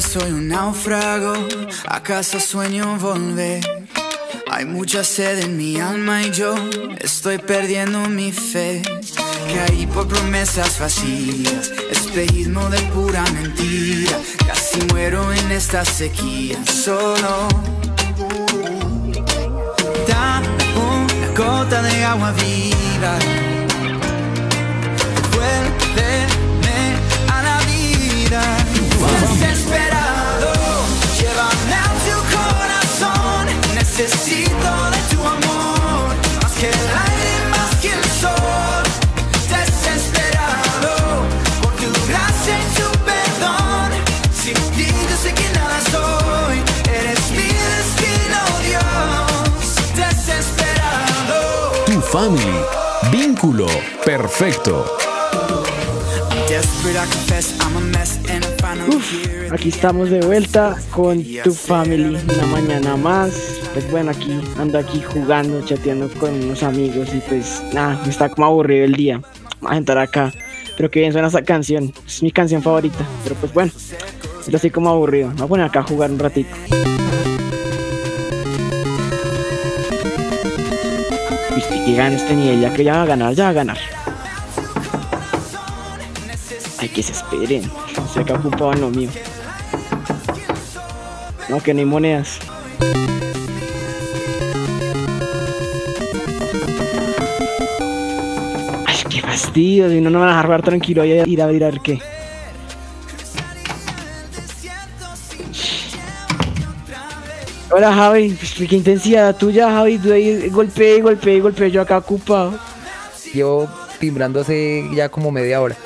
Soy un náufrago, acaso sueño volver. Hay mucha sed en mi alma y yo estoy perdiendo mi fe. Caí por promesas vacías, espejismo de pura mentira. Casi muero en esta sequía, solo. Dame una gota de agua viva. A la Desesperado, llévame a tu corazón. Necesito de tu amor, más que el aire, más que el sol. Desesperado, por tu gracia y tu perdón. Sin ti yo sé que nada soy, eres mi destino, Dios. Desesperado. Tu Family, vínculo perfecto. Desperate, I confess here. Aquí estamos de vuelta con tu family, una mañana más. Pues bueno, aquí ando aquí jugando, chateando con unos amigos y pues nada, me está como aburrido el día. Vamos a entrar acá. Pero que bien suena esa canción, es mi canción favorita. Pero pues bueno, yo estoy como aburrido. Me voy a poner acá a jugar un ratito. Viste que gana este nivel, ya que ya va a ganar, ya va a ganar. Ay, que se esperen. Se acá ocupado en lo mío. No, que no hay monedas. Ay, qué fastidio. Si no, no van a dejar tranquilo. Voy a ir a ver a ver qué. Hola Javi, Pues, qué intensidad tuya Javi, tú ahí golpeé, golpeé, golpeé, yo acá ocupado. Llevo timbrando hace ya como media hora.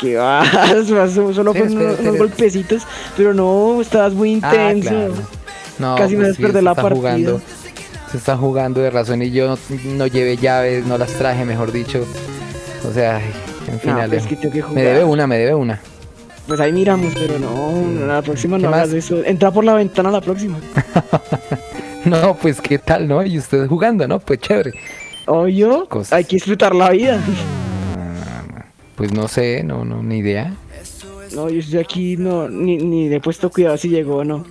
Que vas, vas, solo Sí, con espera, unos, golpecitos, pero no, estabas muy Ah, intenso. claro. No, Casi me pues sí, desperté se la está partida. Jugando, se está jugando de razón y yo no, no llevé llaves, no las traje, mejor dicho. O sea, en fin, No, pues que que me debe una, me debe una. Pues ahí miramos, pero no, la próxima ¿Qué no hagas eso. Entra por la ventana la próxima. No, pues qué tal, ¿no? Y usted jugando, ¿no? Pues chévere. Obvio, Cosas. hay que disfrutar la vida. Pues no sé, no, no, ni idea. No, yo estoy aquí, no, ni, ni le he puesto cuidado si llegó o no.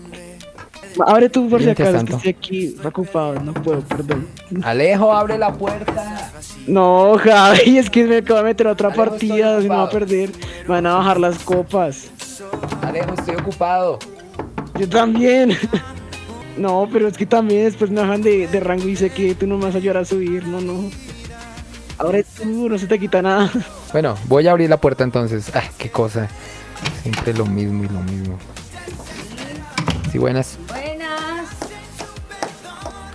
Abre tú por si acaso, es que estoy aquí ocupado, no puedo, perdón. Alejo, abre la puerta. No, Javi, es que me acabo de meter a otra Alejo, partida, si no va a perder. Me van a bajar las copas. Alejo, estoy ocupado. Yo también. No, pero es que también después me bajan de, de rango y sé que tú no me vas a ayudar a subir, no, no. Ahora tú, no se te quita nada. Bueno, voy a abrir la puerta entonces. Ay, qué cosa. Siempre lo mismo y lo mismo. Sí, buenas. Buenas.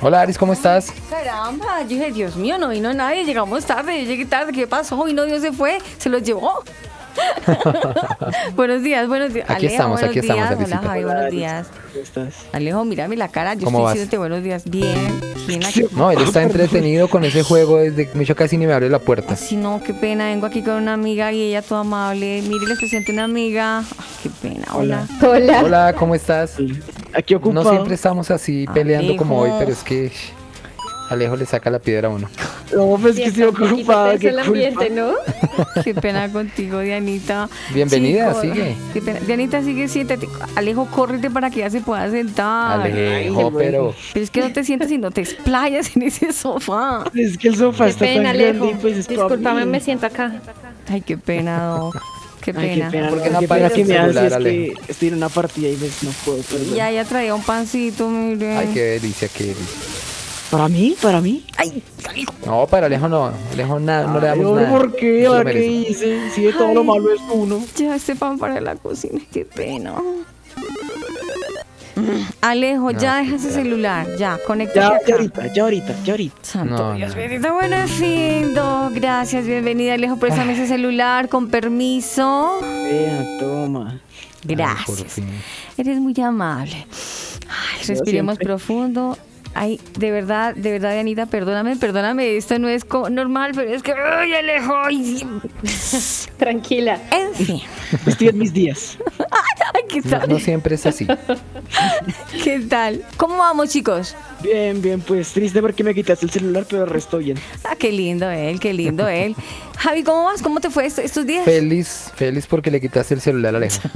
Hola, Aris, ¿cómo estás? Caramba, yo dije, Dios mío, no vino nadie, llegamos tarde, yo llegué tarde, ¿qué pasó? Y no, Dios se fue, se los llevó. buenos días, buenos días. Aquí estamos, buenos aquí estamos, días. Hola, Alicita. Javi, buenos días. ¿Cómo estás? Alejo, mírame la cara, yo ¿Cómo estoy vas? diciéndote buenos días. Bien, bien aquí. No, él está entretenido con ese juego desde que mucho casi ni me abre la puerta. Si no, qué pena, vengo aquí con una amiga y ella toda amable. Mire, les presento una amiga. Ay, qué pena, hola. Hola. Hola, ¿cómo estás? Aquí ocupado. No siempre estamos así peleando como hoy, Alejo. pero es que Alejo le saca la piedra a uno. No, pues que estoy ocupado. Qué el culpa. ambiente, ¿no? Qué pena contigo, Dianita. Bienvenida, sigue. Qué pena. Dianita, sigue, siéntate. Alejo, córrete para que ya se pueda sentar. Alejo, pero Pero es que no te sientas y no te explayas en ese sofá. Es que el sofá Qué está pena, tan grande Alejo. y pues es para Discúlpame, mí. me siento acá. Ay, qué pena, Doc. Qué Ay, pena. qué pena, ¿Por no, qué no pena que el me es que estoy en una partida y pues no puedo, perdón. Ya, ya traía un pancito, mire. ay, qué delicia, qué delicia. ¿Para mí? ¿Para mí? Ay. No, para Alejo no, Alejo nada, no le Ay, damos hombre, nada. ¿Por qué? No se lo ¿Ahora qué hice? Si de todo lo malo es uno. Lleva este pan para la cocina. Qué pena. Alejo, ya deja ese celular, ya, conéctate Ya, ya ahorita, ya ahorita, ya ahorita. Santo No, Dios no. bendito. Bueno, en fin, Do, gracias, bienvenida Alejo, préstame ese celular, con permiso. Vea, toma. Gracias. Eres muy amable. Ay, respiremos profundo. Ay, de verdad, de verdad, Anita, perdóname, perdóname, esto no es normal, pero es que, ay, Alejo, ay, sí. Tranquila. en fin. Estoy en mis días. Ay, ¿qué No, tal? no siempre es así. ¿Qué tal? ¿Cómo vamos, chicos? Bien, bien, pues triste porque me quitaste el celular, pero el resto bien. Ah, qué lindo él, qué lindo él. Javi, ¿cómo vas? ¿Cómo te fue est- estos días? Feliz, feliz porque le quitaste el celular a Alejo.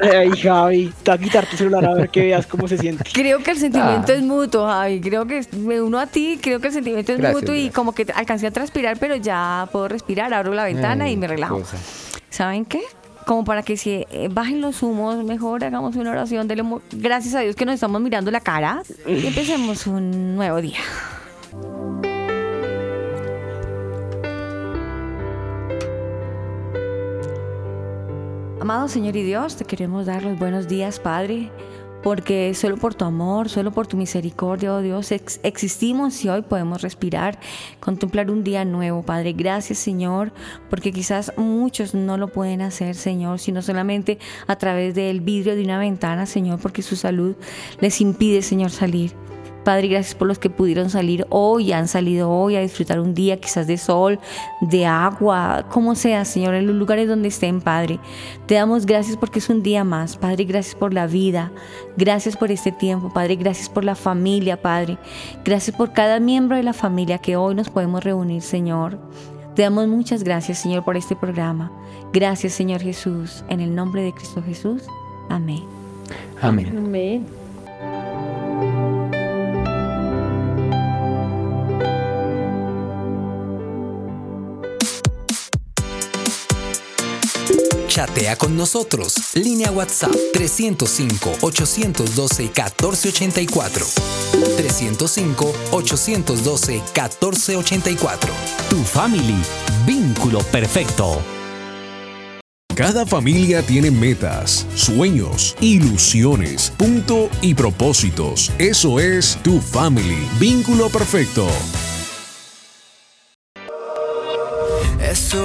Ay, Javi, te voy a quitar tu celular a ver que veas cómo se siente. Creo que el sentimiento Ah. es mutuo, Javi. Creo que me uno a ti, creo que el sentimiento es Gracias, mutuo y como que alcancé a transpirar, pero ya puedo respirar, abro la ventana Ay, y me relajo. cosa. ¿Saben qué? Como para que se eh, bajen los humos, mejor hagamos una oración, dele gracias a Dios que nos estamos mirando la cara y empecemos un nuevo día. Amado Señor y Dios, te queremos dar los buenos días, Padre, porque solo por tu amor, solo por tu misericordia, oh Dios, ex- existimos y hoy podemos respirar, contemplar un día nuevo, Padre. Gracias, Señor, porque quizás muchos no lo pueden hacer, Señor, sino solamente a través del vidrio de una ventana, Señor, porque su salud les impide, Señor, salir. Padre, gracias por los que pudieron salir hoy, han salido hoy a disfrutar un día quizás de sol, de agua, como sea, Señor, en los lugares donde estén, Padre. Te damos gracias porque es un día más, Padre, gracias por la vida, gracias por este tiempo, Padre, gracias por la familia, Padre. Gracias por cada miembro de la familia que hoy nos podemos reunir, Señor. Te damos muchas gracias, Señor, por este programa. Gracias, Señor Jesús, en el nombre de Cristo Jesús. Amén. Amén. Amén. Chatea con nosotros. Línea WhatsApp 305-812-1484. 305-812-1484. Tu family, vínculo perfecto. Cada familia tiene metas, sueños, ilusiones, punto y propósitos. Eso es tu family, vínculo perfecto.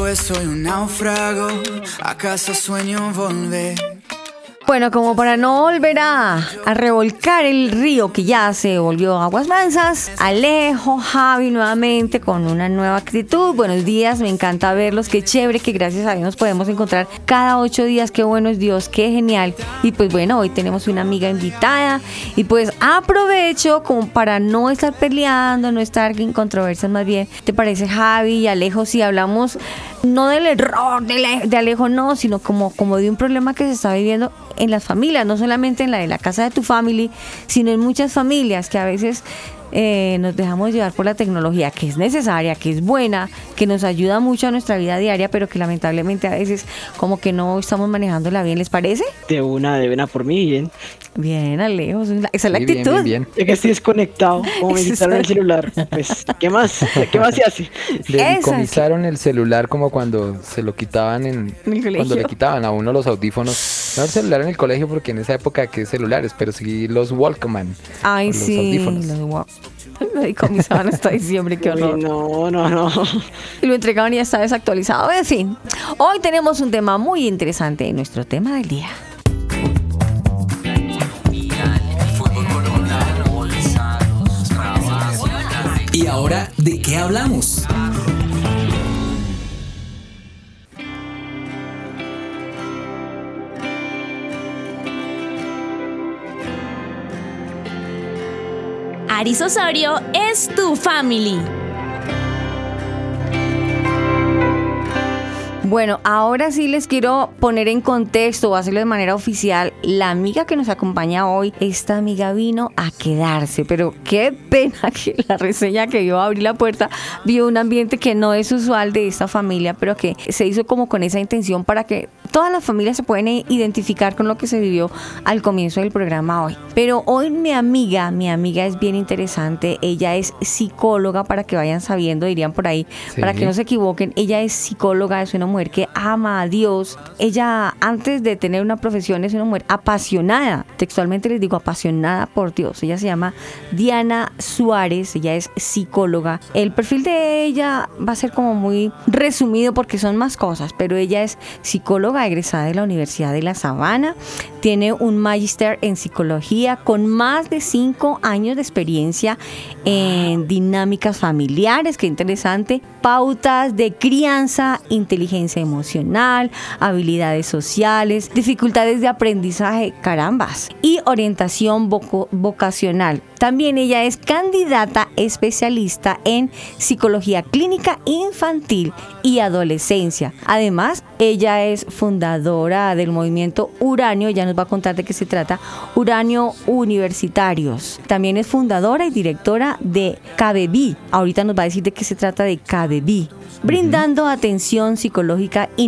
Eso es, soy un náufrago. ¿Acaso sueño volver? Bueno, como para no volver a, a revolcar el río que ya se volvió aguas mansas, Alejo, Javi nuevamente con una nueva actitud. Buenos días, me encanta verlos, qué chévere que gracias a Dios nos podemos encontrar cada ocho días, qué bueno es Dios, qué genial. Y pues bueno, hoy tenemos una amiga invitada y pues aprovecho como para no estar peleando, no estar en controversias más bien. ¿Te parece Javi y Alejo si hablamos no del error de, Ale- de Alejo, no, sino como, como de un problema que se está viviendo en las familias, no solamente en la de la casa de tu family, sino en muchas familias que a veces eh, nos dejamos llevar por la tecnología, que es necesaria, que es buena, que nos ayuda mucho a nuestra vida diaria, pero que lamentablemente a veces como que no estamos manejándola bien, ¿les parece? De una, de una por mí, bien. Bien, Alejo, esa es la- bien, actitud. bien, bien. Ya que estoy desconectado, como me quitaron el celular, pues, ¿qué más? ¿Qué más se hace? Le Esa decomisaron el celular como cuando se lo quitaban en, En el colegio. cuando le quitaban a uno los audífonos. No el celular en el colegio porque en esa época que celulares, pero sí los Walkman. Ay, los sí, audífonos. los Lo decomisaban hasta diciembre, qué Uy, horror. no, no, no. y lo entregaban y ya está desactualizado. En fin, hoy tenemos un tema muy interesante, nuestro tema del día. ¿Y ahora de qué hablamos? Aris Osorio es tu family. Bueno, ahora sí les quiero poner en contexto o hacerlo de manera oficial. La amiga que nos acompaña hoy, esta amiga vino a quedarse, pero qué pena que la reseña que vio abrir la puerta vio un ambiente que no es usual de esta familia, pero que se hizo como con esa intención para que todas las familias se pueden identificar con lo que se vivió al comienzo del programa hoy. Pero hoy mi amiga, mi amiga es bien interesante. Ella es psicóloga, para que vayan sabiendo, dirían por ahí, Sí. para que no se equivoquen. Ella es psicóloga, es una mujer que ama a Dios. Ella, antes de tener una profesión, es una mujer apasionada. Textualmente les digo, apasionada por Dios. Ella se llama Diana Suárez, ella es psicóloga. El perfil de ella va a ser como muy resumido porque son más cosas, pero ella es psicóloga egresada de la Universidad de La Sabana, tiene un magister en psicología con más de cinco años de experiencia en dinámicas familiares, qué interesante, pautas de crianza, inteligencia emocional, habilidades sociales, dificultades de aprendizaje, carambas, y orientación vocacional. También ella es candidata especialista en psicología clínica infantil y adolescencia. Además, ella es fundadora del movimiento Uranio, ya nos va a contar de qué se trata, Uranio Universitarios. También es fundadora y directora de KBB. Ahorita nos va a decir de qué se trata de KBB. Brindando atención psicológica y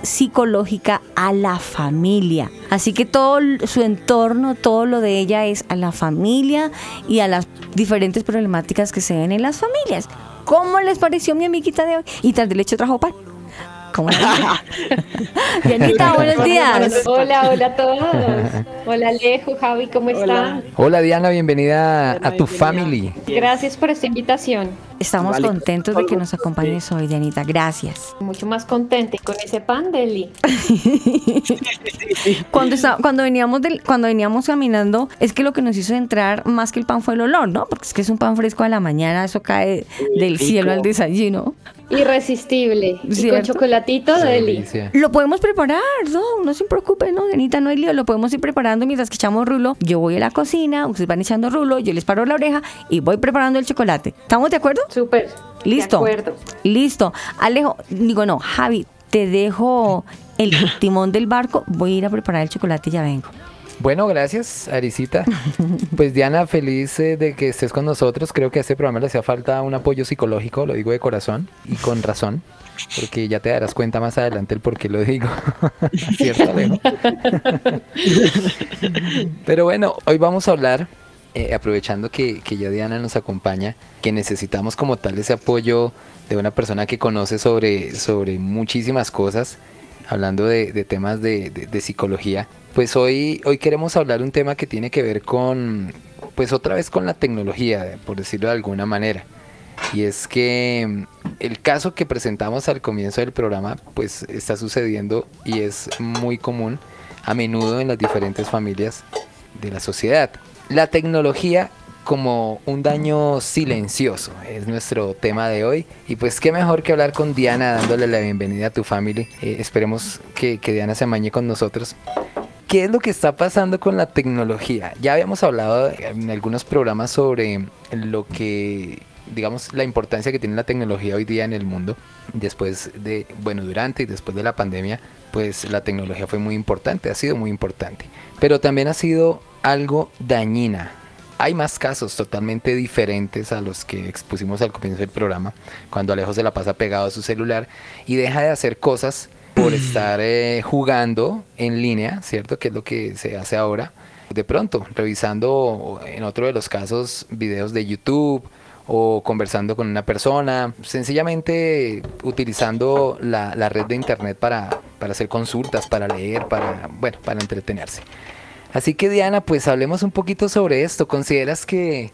neuropsicológica a la familia. Así que todo su entorno, todo lo de ella es a la familia y a las diferentes problemáticas que se ven en las familias. ¿Cómo les pareció mi amiguita de hoy? Y tras de leche trajo pan. ¿Cómo buenos días. Hola, hola a todos. Hola Alejo, Javi, ¿cómo están? Hola Diana, bienvenida a tu family. Gracias por esta invitación. Estamos Vale. contentos de que nos acompañes hoy, Dianita. Gracias. Mucho más contenta con ese pan, Deli. Cuando, está- cuando, veníamos del, cuando veníamos caminando, es que lo que nos hizo entrar más que el pan fue el olor, ¿no? Porque es que es un pan fresco de la mañana, eso cae del rico. cielo al desayuno. Irresistible. Y con chocolatito, Deli. Delicia. Lo podemos preparar, no, no se preocupen, no, Dianita, no hay lío, lo podemos ir preparando mientras que echamos rulo. Yo voy a la cocina, ustedes van echando rulo, yo les paro la oreja y voy preparando el chocolate. ¿Estamos de acuerdo? Súper. Listo. De acuerdo. Listo. Alejo, digo no, Javi, te dejo el timón del barco, voy a ir a preparar el chocolate y ya vengo. Bueno, gracias, Arisita. Pues Diana, feliz eh, de que estés con nosotros. Creo que a este programa le hacía falta un apoyo psicológico, lo digo de corazón y con razón, porque ya te darás cuenta más adelante el por qué lo digo. ¿Cierto, Alejo? Pero bueno, hoy vamos a hablar, eh, aprovechando que, ya Diana nos acompaña, que necesitamos como tal ese apoyo de una persona que conoce sobre, sobre muchísimas cosas, hablando de, temas de, de- de psicología. Pues hoy, hoy queremos hablar un tema que tiene que ver con, pues otra vez con la tecnología, por decirlo de alguna manera. Y es que mm, el caso que presentamos al comienzo del programa, pues está sucediendo y es muy común a menudo en las diferentes familias de la sociedad. La tecnología como un daño silencioso es nuestro tema de hoy. Y pues qué mejor que hablar con Diana dándole la bienvenida a tu family. Eh, esperemos que, que Diana se amañe con nosotros. ¿Qué es lo que está pasando con la tecnología? Ya habíamos hablado en algunos programas sobre lo que, digamos, la importancia que tiene la tecnología hoy día en el mundo. Después de, bueno, durante y después de la pandemia, pues la tecnología fue muy importante, ha sido muy importante. Pero también ha sido algo dañina. Hay más casos totalmente diferentes a los que expusimos al comienzo del programa, cuando Alejo se la pasa pegado a su celular y deja de hacer cosas por estar eh, jugando en línea, ¿cierto? Que es lo que se hace ahora. De pronto, revisando en otro de los casos videos de YouTube o conversando con una persona, sencillamente utilizando la, la red de internet para, para hacer consultas, para leer, para, bueno, para entretenerse. Así que Diana, pues hablemos un poquito sobre esto. ¿Consideras que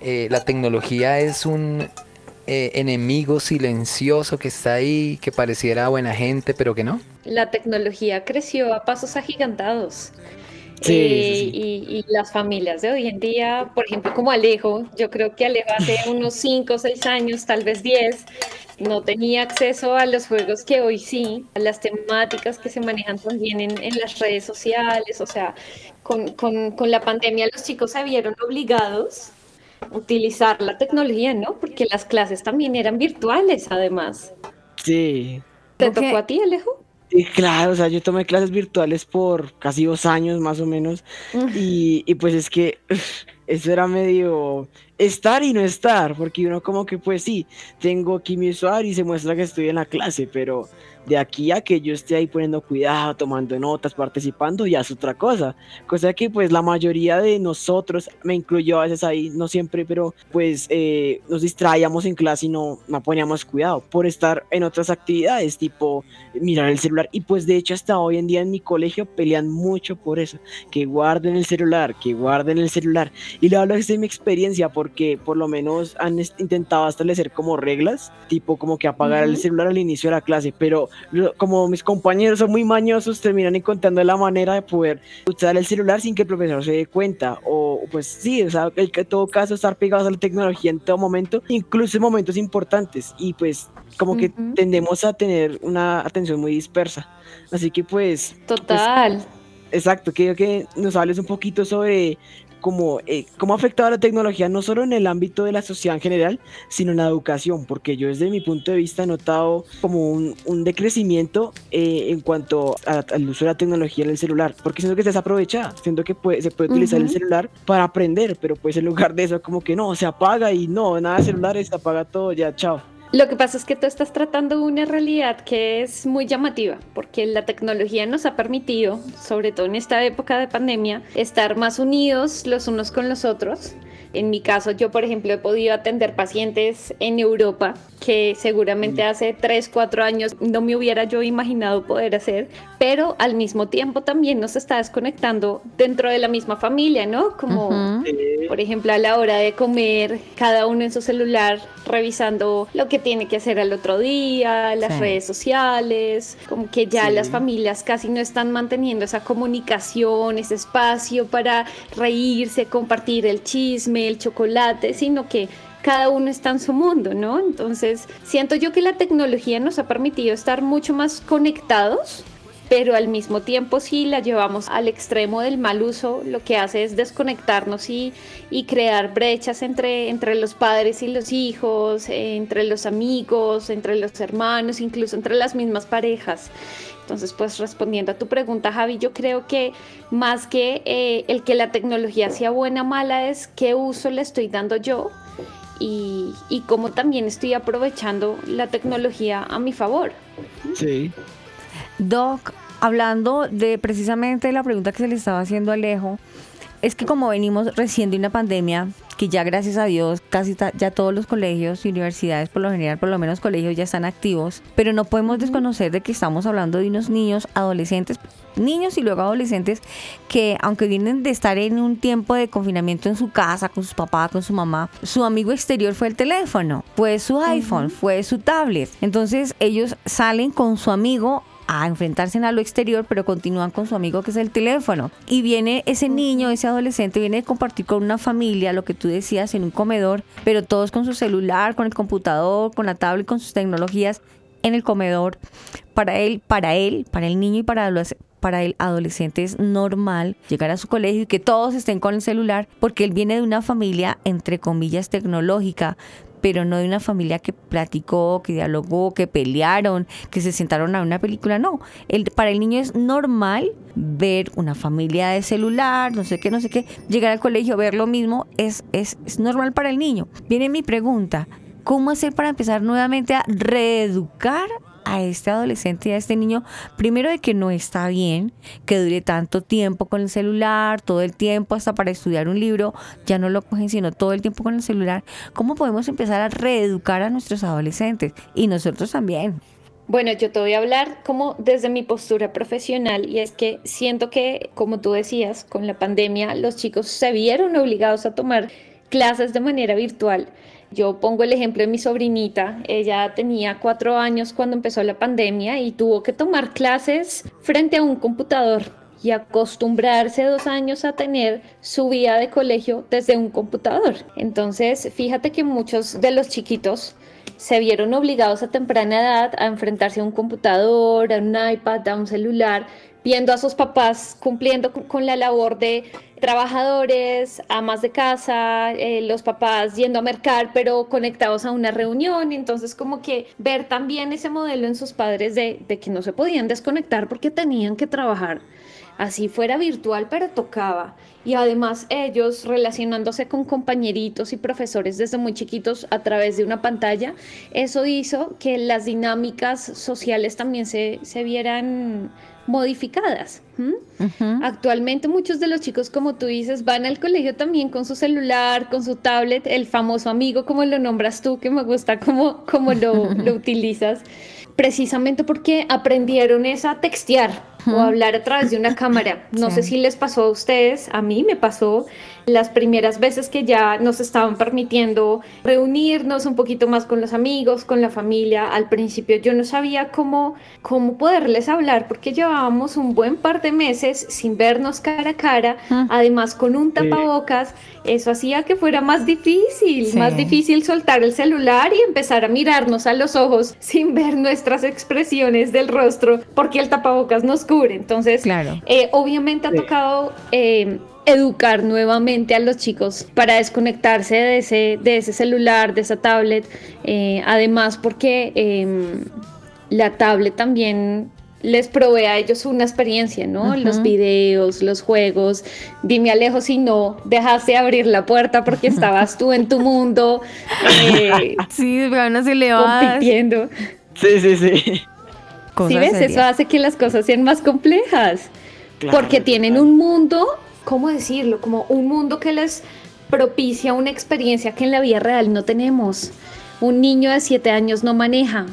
eh, la tecnología es un eh, enemigo silencioso que está ahí, que pareciera buena gente, pero que no? La tecnología creció a pasos agigantados. Sí, Eh, sí, sí. Y, y las familias de hoy en día, por ejemplo, como Alejo, yo creo que Alejo hace unos 5 o 6 años, tal vez 10, no tenía acceso a los juegos que hoy sí, a las temáticas que se manejan también en, en las redes sociales, o sea, con, con, con la pandemia los chicos se vieron obligados a utilizar la tecnología, ¿no? Porque las clases también eran virtuales, además. Sí. ¿Te tocó a ti, Alejo? Sí, claro, o sea, yo tomé clases virtuales por casi dos años más o menos. Y, y pues es que eso era medio estar y no estar, porque uno como que pues sí, tengo aquí mi usuario y se muestra que estoy en la clase, pero de aquí a que yo esté ahí poniendo cuidado, tomando notas, participando, ya es otra cosa. Cosa que pues la mayoría de nosotros, me incluyo a veces ahí, no siempre, pero pues eh, nos distraíamos en clase y no, no poníamos cuidado por estar en otras actividades, tipo mirar el celular. Y pues de hecho hasta hoy en día en mi colegio pelean mucho por eso, que guarden el celular, que guarden el celular. Y le hablo desde mi experiencia porque por lo menos han intentado establecer como reglas, tipo como que apagar el celular al inicio de la clase, pero como mis compañeros son muy mañosos, terminan encontrando la manera de poder usar el celular sin que el profesor se dé cuenta. O pues sí, o sea, en todo caso estar pegados a la tecnología en todo momento, incluso en momentos importantes. Y pues como que tendemos a tener una atención muy dispersa. Así que pues... pues Total. exacto, quiero que nos hables un poquito sobre como, eh, cómo ha afectado la tecnología no solo en el ámbito de la sociedad en general, sino en la educación, porque yo desde mi punto de vista he notado como un, un decrecimiento eh, en cuanto al uso de la tecnología en el celular, porque siento que se desaprovecha, siento que se puede utilizar el celular para aprender, pero pues en lugar de eso como que no, se apaga y no, nada de celulares, se apaga todo, ya, chao. Lo que pasa es que tú estás tratando una realidad que es muy llamativa, porque la tecnología nos ha permitido, sobre todo en esta época de pandemia, estar más unidos los unos con los otros. En mi caso, yo, por ejemplo, he podido atender pacientes en Europa que seguramente mm. hace 3, 4 años no me hubiera yo imaginado poder hacer, pero al mismo tiempo también nos está desconectando dentro de la misma familia, ¿no? Como, por ejemplo, a la hora de comer, cada uno en su celular revisando lo que tiene que hacer al otro día, las redes sociales, como que ya las familias casi no están manteniendo esa comunicación, ese espacio para reírse, compartir el chisme, el chocolate, sino que cada uno está en su mundo, ¿no? Entonces, siento yo que la tecnología nos ha permitido estar mucho más conectados, pero al mismo tiempo si la llevamos al extremo del mal uso, lo que hace es desconectarnos y, y crear brechas entre, entre los padres y los hijos, entre los amigos, entre los hermanos, incluso entre las mismas parejas. Entonces, pues respondiendo a tu pregunta, Javi, yo creo que más que eh, el que la tecnología sea buena o mala es qué uso le estoy dando yo y, y cómo también estoy aprovechando la tecnología a mi favor. Sí. Doc, hablando de precisamente la pregunta que se le estaba haciendo a Alejo, es que como venimos recién de una pandemia, que ya gracias a Dios casi ya todos los colegios y universidades, por lo general, por lo menos colegios ya están activos, pero no podemos desconocer de que estamos hablando de unos niños, adolescentes, niños y luego adolescentes que aunque vienen de estar en un tiempo de confinamiento en su casa, con sus papás, con su mamá, su amigo exterior fue el teléfono, fue su iPhone, fue su tablet. Entonces ellos salen con su amigo a enfrentarse a lo exterior, pero continúan con su amigo que es el teléfono. Y viene ese niño, ese adolescente, viene a compartir con una familia, lo que tú decías, en un comedor, pero todos con su celular, con el computador, con la tablet, con sus tecnologías en el comedor. Para él, para él, para el niño y para los para el adolescente es normal llegar a su colegio y que todos estén con el celular porque él viene de una familia entre comillas tecnológica, pero no de una familia que platicó, que dialogó, que pelearon, que se sentaron a una película, no. Para el niño es normal ver una familia de celular, no sé qué, no sé qué, llegar al colegio, ver lo mismo, es, es, es normal para el niño. Viene mi pregunta, ¿cómo hacer para empezar nuevamente a reeducar a este adolescente y a este niño, primero de que no está bien que dure tanto tiempo con el celular, todo el tiempo hasta para estudiar un libro, ya no lo cogen sino todo el tiempo con el celular. ¿Cómo podemos empezar a reeducar a nuestros adolescentes? Y nosotros también. Bueno, yo te voy a hablar como desde mi postura profesional y es que siento que, como tú decías, con la pandemia los chicos se vieron obligados a tomar clases de manera virtual yo pongo el ejemplo de mi sobrinita, ella tenía cuatro años cuando empezó la pandemia y tuvo que tomar clases frente a un computador y acostumbrarse dos años a tener su vida de colegio desde un computador. Entonces, fíjate que muchos de los chiquitos se vieron obligados a temprana edad a enfrentarse a un computador, a un iPad, a un celular, viendo a sus papás cumpliendo con la labor de trabajadores, amas de casa, eh, los papás yendo a mercar, pero conectados a una reunión. Entonces, como que ver también ese modelo en sus padres de, que no se podían desconectar porque tenían que trabajar así fuera virtual, pero tocaba. Y además ellos relacionándose con compañeritos y profesores desde muy chiquitos a través de una pantalla, eso hizo que las dinámicas sociales también se vieran modificadas. Actualmente muchos de los chicos, como tú dices, van al colegio también con su celular, con su tablet, el famoso amigo, como lo nombras tú, que me gusta cómo, cómo lo, lo utilizas, precisamente porque aprendieron es a textear o hablar a través de una cámara. No sé si les pasó a ustedes, a mí me pasó las primeras veces que ya nos estaban permitiendo reunirnos un poquito más con los amigos, con la familia. Al principio yo no sabía cómo, cómo poderles hablar porque llevábamos un buen par de meses sin vernos cara a cara, además con un tapabocas. Eso hacía que fuera más difícil, Sí. más difícil soltar el celular y empezar a mirarnos a los ojos sin ver nuestras expresiones del rostro porque el tapabocas nos cubre. Entonces, Claro. eh, obviamente ha tocado eh, educar nuevamente a los chicos para desconectarse de ese, de ese celular, de esa tablet. eh, además, porque em, la tablet también les provee a ellos una experiencia, ¿no? Los videos, los juegos. Dime Alejo si no dejaste de abrir la puerta porque estabas tú en tu mundo eh, Sí, pero no se le va compitiendo. Sí, sí, sí. ¿Sí ves? Eso hace que las cosas sean más complejas. Claro, porque tienen un mundo, ¿cómo decirlo? Como un mundo que les propicia una experiencia que en la vida real no tenemos. Un niño de 7 años no maneja,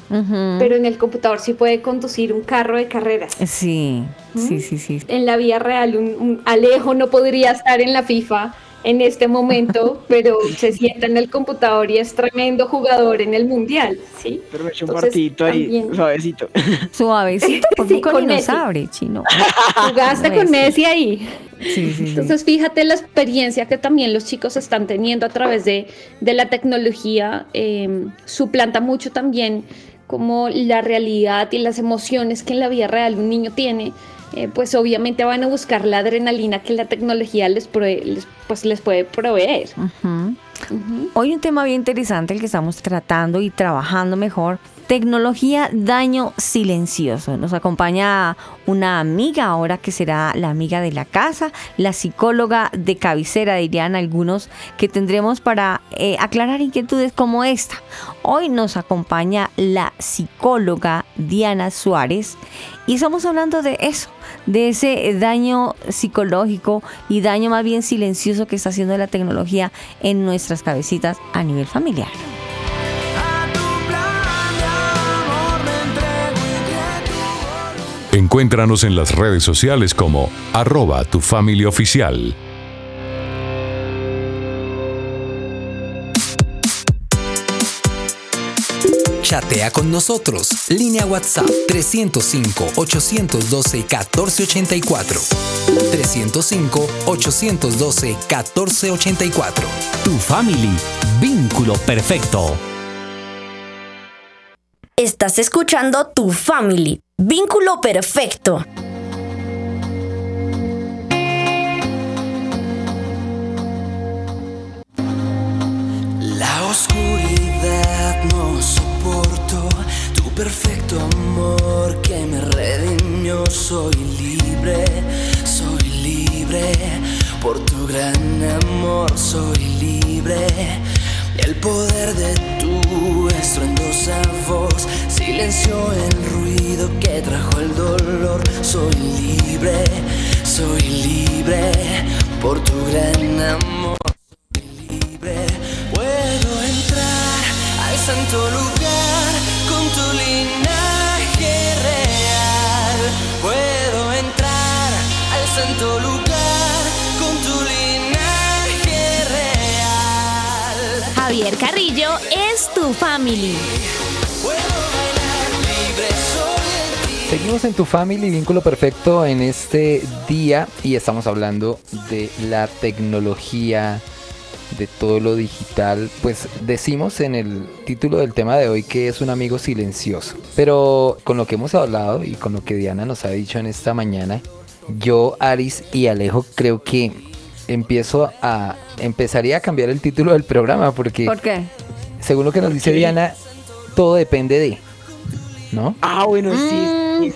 pero en el computador sí puede conducir un carro de carreras. Sí, sí, sí, sí. En la vida real, un, un Alejo no podría estar en la FIFA en este momento, pero se sienta en el computador y es tremendo jugador en el mundial, ¿sí? Pero me eché un Entonces, partidito ahí, también- suavecito. Suavecito, porque Sí, con no Messi. sabe, chino. Jugaste con Messi. Messi ahí. Sí, sí, sí. Entonces, fíjate la experiencia que también los chicos están teniendo a través de, de la tecnología. eh, suplanta mucho también como la realidad y las emociones que en la vida real un niño tiene. Eh, pues obviamente van a buscar la adrenalina que la tecnología les, les- pues les puede proveer. Hoy un tema bien interesante el que estamos tratando y trabajando mejor. Tecnología, daño silencioso. Nos acompaña una amiga ahora que será la amiga de la casa, la psicóloga de cabecera, dirían algunos, que tendremos para eh, aclarar inquietudes como esta. Hoy nos acompaña la psicóloga Diana Suárez y estamos hablando de eso, de ese daño psicológico y daño más bien silencioso que está haciendo la tecnología en nuestras cabecitas a nivel familiar. Encuéntranos en las redes sociales como arroba tu familia oficial. Chatea con nosotros. Línea WhatsApp 305-812-1484. 305-812-1484. Tu family, vínculo perfecto. Estás escuchando Tu Family, vínculo perfecto. La oscuridad no soporto tu perfecto amor que me redimió. Soy libre, soy libre por tu gran amor. Soy libre el poder de tu estruendosa voz silenció el ruido que trajo el dolor. Soy libre, soy libre por tu gran amor libre. Puedo entrar al santo lugar con tu linaje Carrillo es tu family. Seguimos en tu family vínculo perfecto en este día y estamos hablando de la tecnología, de todo lo digital. Pues decimos en el título del tema de hoy que es un amigo silencioso. Pero con lo que hemos hablado y con lo que Diana nos ha dicho en esta mañana, yo, Aris y Alejo creo que empiezo a empezaría a cambiar el título del programa porque ¿Por qué? Según lo que nos dice Diana, todo depende de, ¿no? Ah, bueno, sí.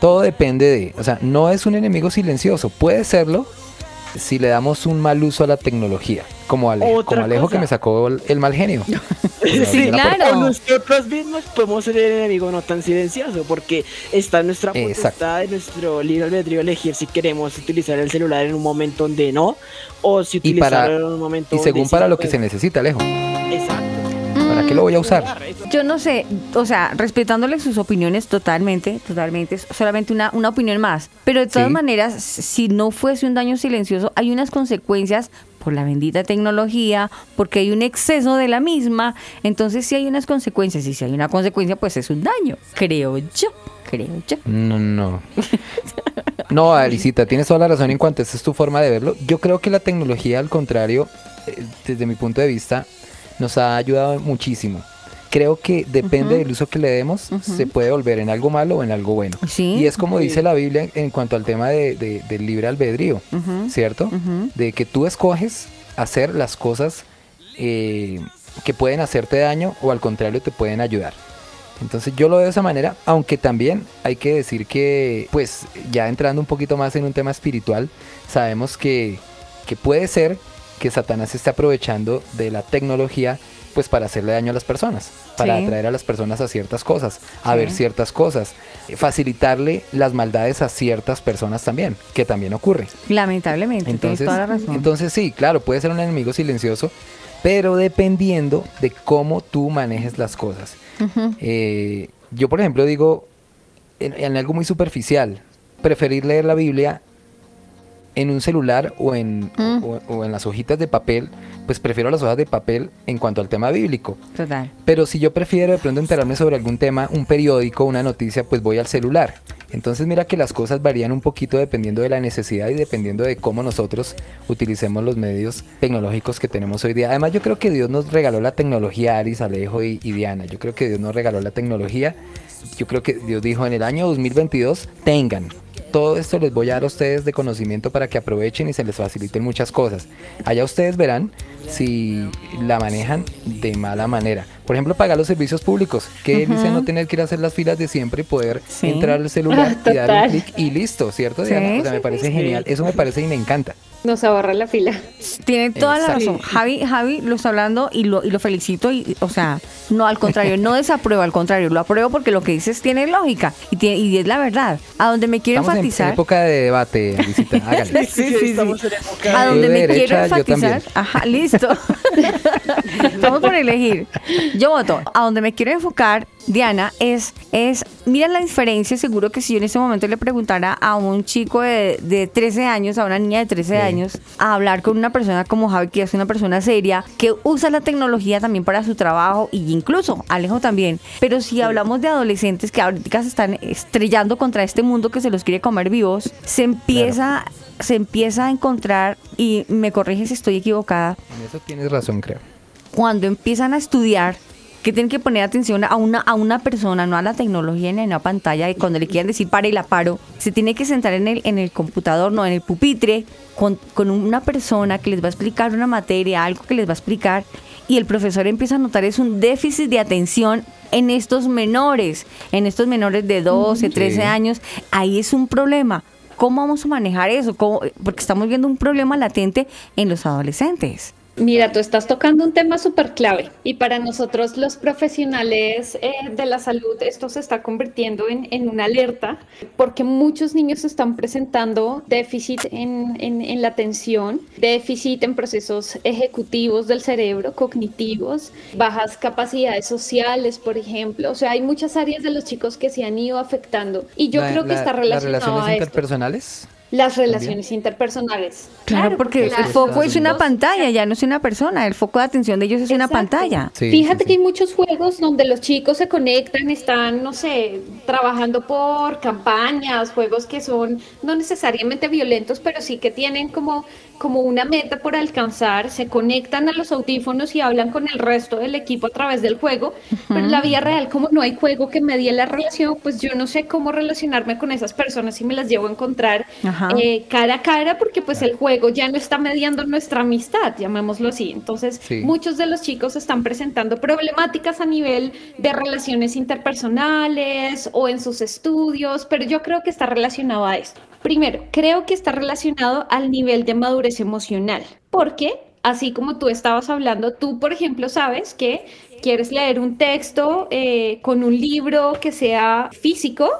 Todo depende de, o sea, no es un enemigo silencioso, puede serlo si le damos un mal uso a la tecnología, como, Ale- Otra como Alejo cosa. que me sacó el, el mal genio. Sí, claro. Nosotros mismos podemos ser el enemigo no tan silencioso porque está en nuestra potestad, en nuestro libre albedrío elegir si queremos utilizar el celular en un momento donde no o si Y, para, utilizarlo en un momento y donde según para lo que se necesita, Alejo. Exacto. ¿Para qué lo voy a usar? Yo no sé, o sea, respetándole sus opiniones totalmente, totalmente, solamente una, una opinión más. Pero de todas Sí. maneras, si no fuese un daño silencioso, hay unas consecuencias por la bendita tecnología, porque hay un exceso de la misma. Entonces, si hay unas consecuencias, y si hay una consecuencia, pues es un daño, creo yo, creo yo. No, no. No, Alicita, tienes toda la razón en cuanto a esa es tu forma de verlo. Yo creo que la tecnología, al contrario, eh, desde mi punto de vista, nos ha ayudado muchísimo. Creo que depende del uso que le demos, se puede volver en algo malo o en algo bueno. Sí. Y es como dice la Biblia en cuanto al tema de, de- del libre albedrío. ¿cierto? De que tú escoges hacer las cosas eh, que pueden hacerte daño o al contrario te pueden ayudar. Entonces yo lo veo de esa manera, aunque también hay que decir que, pues ya entrando un poquito más en un tema espiritual, sabemos que, que puede ser que Satanás esté aprovechando de la tecnología pues para hacerle daño a las personas, para Sí. atraer a las personas a ciertas cosas, a Sí. ver ciertas cosas, eh, facilitarle las maldades a ciertas personas también, que también ocurre. Lamentablemente, Entonces, toda la razón. entonces sí, claro, puede ser un enemigo silencioso, pero dependiendo de cómo tú manejes las cosas. Eh, yo, por ejemplo, digo, en, en algo muy superficial, preferir leer la Biblia en un celular o en, Mm. o, o en las hojitas de papel, pues prefiero las hojas de papel en cuanto al tema bíblico. Total. Pero si yo prefiero de pronto enterarme sobre algún tema, un periódico, una noticia, pues voy al celular. Entonces mira que las cosas varían un poquito dependiendo de la necesidad y dependiendo de cómo nosotros utilicemos los medios tecnológicos que tenemos hoy día. Además yo creo que Dios nos regaló la tecnología, Aris, Alejo y, y Diana. Yo creo que Dios nos regaló la tecnología. Yo creo que Dios dijo en el año 2022, tengan. Todo esto les voy a dar a ustedes de conocimiento para que aprovechen y se les faciliten muchas cosas. Allá ustedes verán si la manejan de mala manera. Por ejemplo, pagar los servicios públicos. Que Ujú. dice no tener que ir a hacer las filas de siempre y poder Sí. entrar al celular y dar un clic y listo, ¿cierto? Sí, Diana? O sea, me parece genial. Eso me parece y me encanta. Nos ahorra la fila. Tiene toda la razón. Javi, Javi lo está hablando y lo, y lo felicito. Y, o sea, no, al contrario, no desapruebo, al contrario, lo apruebo porque lo que dices tiene lógica y, tiene, y es la verdad. A donde me quiero Estamos en- en, enfatizar. época de debate, Alicita. Hágale. Sí, sí, sí. estamos en época A de- donde me derecha, quiero enfatizar. Ajá, listo. Estamos por elegir. Yo voto. A donde me quiero enfocar, Diana, es, es, mira la diferencia. Seguro que si yo en este momento le preguntara a un chico de, de 13 años, a una niña de 13 Sí. años, a hablar con una persona como Javi, que es una persona seria, que usa la tecnología también para su trabajo y incluso Alejo también. Pero si hablamos de adolescentes que ahorita se están estrellando contra este mundo que se los quiere comer vivos, se empieza, se empieza a encontrar, y me corrige si estoy equivocada, En eso tienes razón, creo. Cuando empiezan a estudiar que tienen que poner atención a una, a una persona, no a la tecnología ni a una pantalla, y cuando le quieren decir para y la paro, se tiene que sentar en el, en el computador, no en el pupitre, con, con una persona que les va a explicar una materia, algo que les va a explicar, y el profesor empieza a notar es un déficit de atención en estos menores, en estos menores de 12, 13 Sí. años, ahí es un problema. ¿Cómo vamos a manejar eso? ¿Cómo? Porque estamos viendo un problema latente en los adolescentes. Mira, tú estás tocando un tema súper clave y para nosotros los profesionales eh, de la salud esto se está convirtiendo en, en una alerta porque muchos niños están presentando déficit en, en- en la atención, déficit en procesos ejecutivos del cerebro, cognitivos, bajas capacidades sociales, por ejemplo. O sea, hay muchas áreas de los chicos que se han ido afectando y yo La- creo que la- está Las relacionado relaciones a esto. Las relaciones interpersonales. Claro, porque, la- el foco es una pantalla, ya no es una persona, el foco de atención de ellos es una Exacto. pantalla. Sí, Fíjate sí, que sí. hay muchos juegos donde los chicos se conectan, están, no sé, trabajando por campañas, juegos que son no necesariamente violentos, pero sí que tienen como como una meta por alcanzar, se conectan a los audífonos y hablan con el resto del equipo a través del juego, pero en la vida real, como no hay juego que medie la relación, pues yo no sé cómo relacionarme con esas personas si me las llevo a encontrar eh, cara a cara, porque pues el juego ya no está mediando nuestra amistad, llamémoslo así. Entonces, muchos de los chicos están presentando problemáticas a nivel de relaciones interpersonales o en sus estudios, pero yo creo que está relacionado a esto. Primero, creo que está relacionado al nivel de madurez emocional, porque así como tú estabas hablando, tú, por ejemplo, sabes que quieres leer un texto eh, con un libro que sea físico,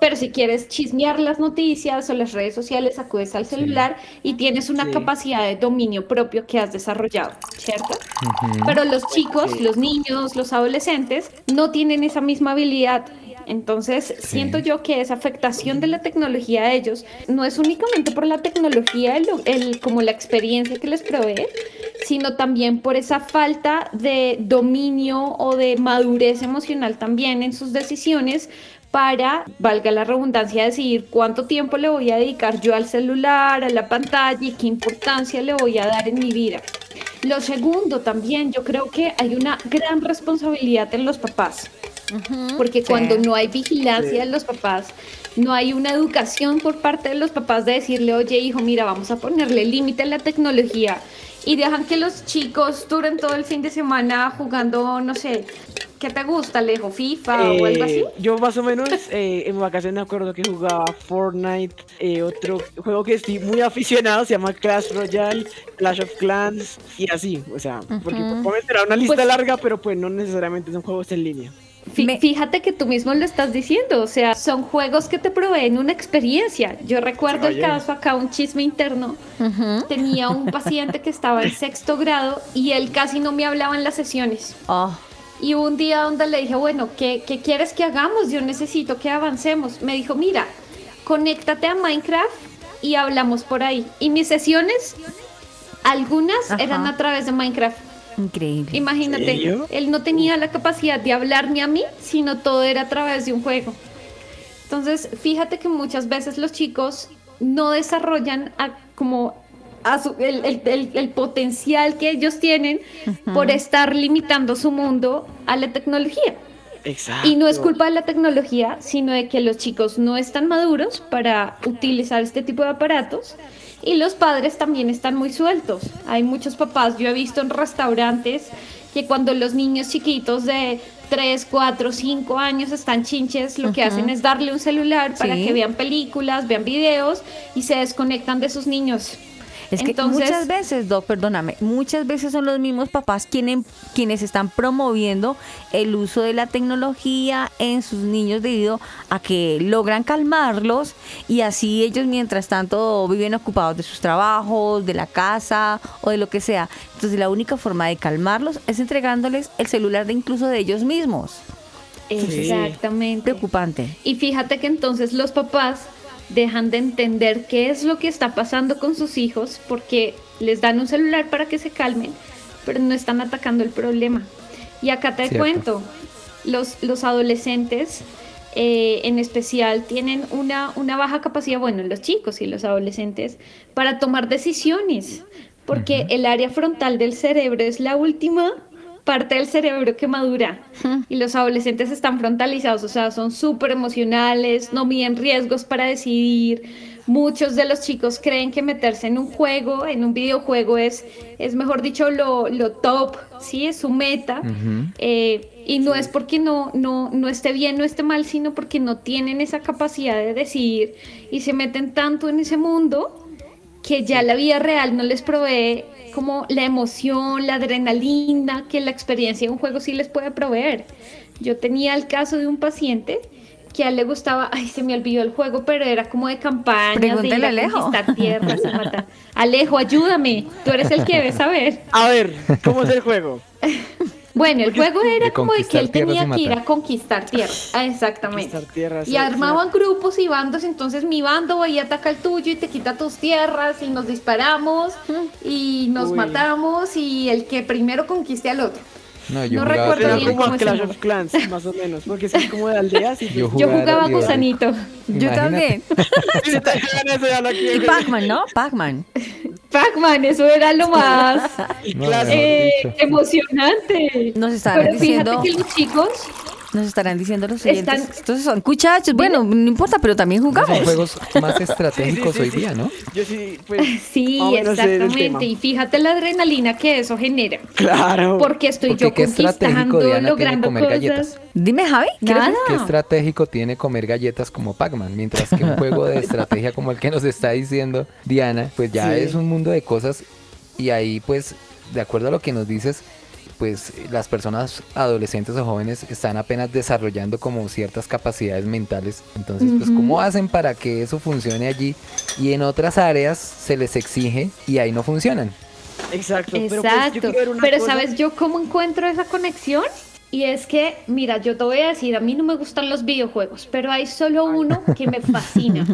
pero si quieres chismear las noticias o las redes sociales, acudes al celular y tienes una capacidad de dominio propio que has desarrollado, ¿cierto? Pero los chicos, los niños, los adolescentes no tienen esa misma habilidad entonces, siento yo que esa afectación de la tecnología a ellos no es únicamente por la tecnología, el, como la experiencia que les provee, sino también por esa falta de dominio o de madurez emocional también en sus decisiones para, valga la redundancia, decidir cuánto tiempo le voy a dedicar yo al celular, a la pantalla y qué importancia le voy a dar en mi vida. Lo segundo también, yo creo que hay una gran responsabilidad en los papás. Porque cuando no hay vigilancia de los papás, no hay una educación por parte de los papás de decirle, oye hijo, mira, vamos a ponerle límite a la tecnología y dejan que los chicos duren todo el fin de semana jugando, no sé, ¿qué te gusta, Alejo? ¿FIFA o algo así? Eh, yo más o menos eh, en vacaciones me acuerdo que jugaba Fortnite, eh, otro juego que estoy muy aficionado, se llama Clash Royale, Clash of Clans y así, o sea, porque puede ser una lista pues larga, pero pues no necesariamente son juegos en línea. Fíjate que tú mismo lo estás diciendo, o sea, son juegos que te proveen una experiencia. Yo recuerdo el caso acá, un chisme interno. Tenía un paciente que estaba en sexto grado y él casi no me hablaba en las sesiones. Oh. Y un día donde le dije, bueno, ¿qué, ¿qué, quieres que hagamos? Yo necesito que avancemos. Me dijo, mira, conéctate a Minecraft y hablamos por ahí. Y mis sesiones, algunas eran a través de Minecraft. Increíble. Imagínate, él no tenía la capacidad de hablar ni a mí, sino todo era a través de un juego. Entonces, fíjate que muchas veces los chicos no desarrollan como el, potencial que ellos tienen por estar limitando su mundo a la tecnología. Exacto. Y no es culpa de la tecnología, sino de que los chicos no están maduros para utilizar este tipo de aparatos y los padres también están muy sueltos. Hay muchos papás, yo he visto en restaurantes que cuando los niños chiquitos de 3, 4, 5 años están chinches, lo que hacen es darle un celular para que vean películas, vean videos y se desconectan de sus niños. Es que muchas veces, Doc, perdóname, muchas veces son los mismos papás quienes, quienes están promoviendo el uso de la tecnología en sus niños debido a que logran calmarlos y así ellos mientras tanto viven ocupados de sus trabajos, de la casa o de lo que sea. Entonces la única forma de calmarlos es entregándoles el celular de incluso de ellos mismos. Exactamente. Preocupante. Y fíjate que entonces los papás dejan de entender qué es lo que está pasando con sus hijos porque les dan un celular para que se calmen, pero no están atacando el problema. Y acá te cuento, los, los adolescentes eh, en especial tienen una, una baja capacidad, bueno, los chicos y los adolescentes, para tomar decisiones, porque el área frontal del cerebro es la última parte del cerebro que madura y los adolescentes están frontalizados, o sea, son súper emocionales, no miden riesgos para decidir. Muchos de los chicos creen que meterse en un juego, en un videojuego, es, es mejor dicho, lo, lo top, ¿sí? Es su meta. Eh, y no es porque no, no, no esté bien, no esté mal, sino porque no tienen esa capacidad de decidir y se meten tanto en ese mundo que ya la vida real no les provee como la emoción, la adrenalina que la experiencia de un juego sí les puede proveer. Yo tenía el caso de un paciente que a él le gustaba, ay, se me olvidó el juego, pero era como de campaña, de ir a Alejo. conquistar tierras Alejo, ayúdame, tú eres el que debe saber. A ver, ¿cómo es el juego? Bueno, el juego era como de que él tenía que ir a conquistar tierras. Ah, exactamente. y armaban grupos y bandos, entonces mi bando va y ataca el tuyo y te quita tus tierras y nos disparamos y nos matamos y el que primero conquiste al otro. No, yo no recuerdo bien cómo Clash of Clans, más o menos, porque es como de aldeas. Y yo, jugaba, yo jugaba gusanito. Yo también. y Pac-Man, ¿no? Pac-Man. Pac-Man, eso era lo más eh, emocionante. Nos estarán Pero fíjate diciendo, que los chicos, nos estarán diciendo los siguientes. Están- Estos son cuchachos. Bueno, no importa, pero también jugamos. Son juegos más estratégicos Sí, sí, hoy sí. día, ¿no? Yo sí, pues. sí, exactamente. Y fíjate la adrenalina que eso genera. Claro. Porque estoy Porque yo qué conquistando, Diana, logrando comer cosas. galletas. Dime, Javi. ¿quieres- Nada. ¿Qué estratégico tiene comer galletas como Pac-Man? Mientras que un juego de estrategia como el que nos está diciendo Diana, pues ya Sí. es un mundo de cosas y ahí pues, de acuerdo a lo que nos dices, pues las personas adolescentes o jóvenes están apenas desarrollando como ciertas capacidades mentales. Entonces, pues, ¿cómo hacen para que eso funcione allí? Y en otras áreas se les exige y ahí no funcionan. Exacto. Pero, pues, yo Exacto. quiero ver una Pero cosa- ¿sabes yo cómo encuentro esa conexión? Y es que, mira, yo te voy a decir, a mí no me gustan los videojuegos, pero hay solo uno que me fascina.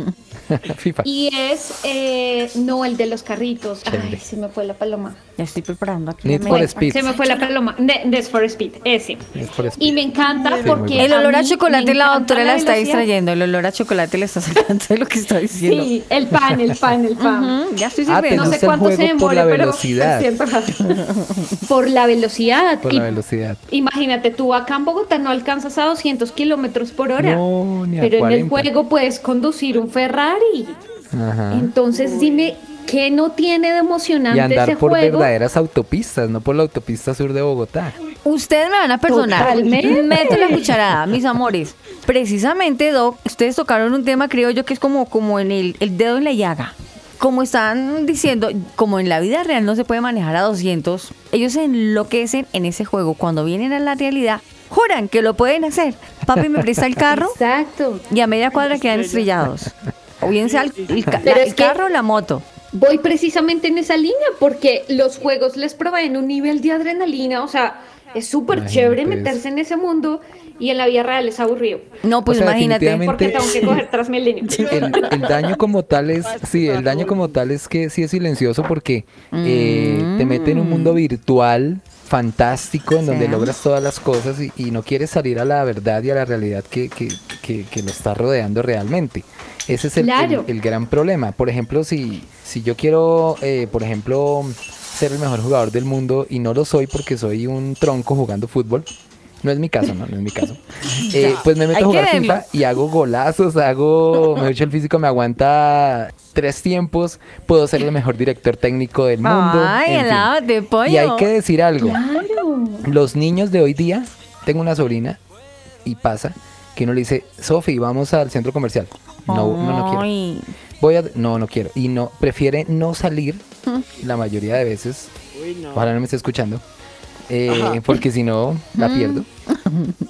FIFA. Y es, eh, no, el de los carritos. Ay, se me fue la paloma. Ya estoy preparando aquí. Need for. Speed. Se me fue la paloma. Ne- Need for Speed, ese. Es por eso. Y me encanta porque. El olor a chocolate la doctora la está distrayendo. El olor a chocolate le está sacando de lo que está diciendo. Sí, el pan, el pan, el pan. Ya estoy Ah, sirviendo. No sé cuánto se juego por la pero velocidad. por la velocidad. Por Y la velocidad. Imagínate, tú acá en Bogotá no alcanzas a 200 kilómetros por hora. No, ni a pero en el 40. juego puedes conducir un Ferrari. Ajá. Entonces dime, ¿qué no tiene de emocionante Y andar ese por juego? verdaderas autopistas, no por la autopista sur de Bogotá. Ustedes me van a perdonar. Totalmente. Meto la cucharada, mis amores. Precisamente, Doc, ustedes tocaron un tema, creo yo, que es como, como en el, el dedo en la llaga. Como están diciendo, como en la vida real no se puede manejar a 200, ellos se enloquecen en ese juego. Cuando vienen a la realidad, juran que lo pueden hacer. Papi me presta el carro Exacto. y a media cuadra quedan estrellados. O bien sea el, el la- carro o la moto. Voy precisamente en esa línea porque los juegos les proveen un nivel de adrenalina, o sea, es súper chévere eso. meterse en ese mundo y en la vida real es aburrido. No, pues O sea, imagínate. Porque tengo que coger Transmilenio. El, el daño como tal es, sí, el daño como tal es que sí es silencioso porque eh, te mete en un mundo virtual fantástico en donde Sí. logras todas las cosas y, y no quieres salir a la verdad y a la realidad que, que, que, que lo está rodeando realmente. Ese es el, Claro. el- el gran problema. Por ejemplo, si, si yo quiero, eh, por ejemplo, ser el mejor jugador del mundo y no lo soy porque soy un tronco jugando fútbol, no es mi caso, no, no es mi caso. Eh, pues me meto a jugar. FIFA y hago golazos, hago, me dicho el físico me aguanta tres tiempos, puedo ser el mejor director técnico del mundo. Ay, helado de pollo. Y hay que decir algo, Claro. los niños de hoy día, tengo una sobrina y pasa que uno le dice, Sofi, vamos al centro comercial. No, no, no quiero. Voy a, no, no quiero. Y no, prefiere no salir la mayoría de veces. Uy, no. Ojalá no me esté escuchando. eh, porque si no, la pierdo.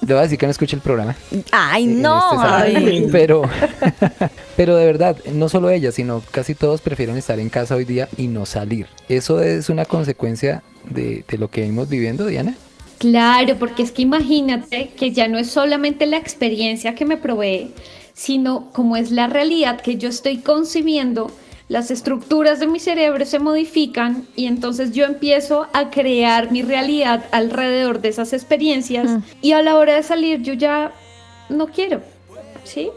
Le voy a decir que no escuche el programa. Ay, en no. este ay. Pero, pero de verdad, no solo ella, sino casi todos prefieren estar en casa hoy día y no salir. Eso es una consecuencia de, de lo que venimos viviendo, Diana. Claro, porque es que imagínate que ya no es solamente la experiencia que me provee, sino como es la realidad que yo estoy concibiendo, las estructuras de mi cerebro se modifican y entonces yo empiezo a crear mi realidad alrededor de esas experiencias y a la hora de salir yo ya no quiero, ¿sí?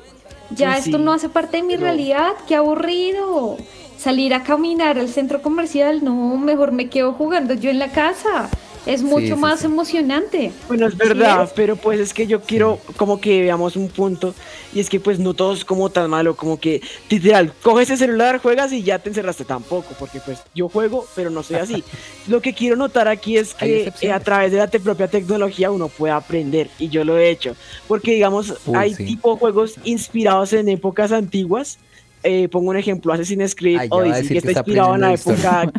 Ya Pues esto sí, no hace parte de mi realidad, qué aburrido. Salir a caminar al centro comercial, no, mejor me quedo jugando yo en la casa. Es mucho sí, más sí. emocionante. Bueno, es ¿Sí verdad, es? pero pues es que yo quiero como que veamos un punto y es que pues no todo es como tan malo, como que literal, coges el celular, juegas y ya te encerraste tampoco, porque pues yo juego, pero no soy así. Lo que quiero notar aquí es que eh, a través de la te- propia tecnología uno puede aprender y yo lo he hecho, porque digamos Uy, hay sí. tipo juegos inspirados en épocas antiguas. Eh, pongo un ejemplo, Assassin's Creed Ay, Odyssey, que que está inspirado en la época,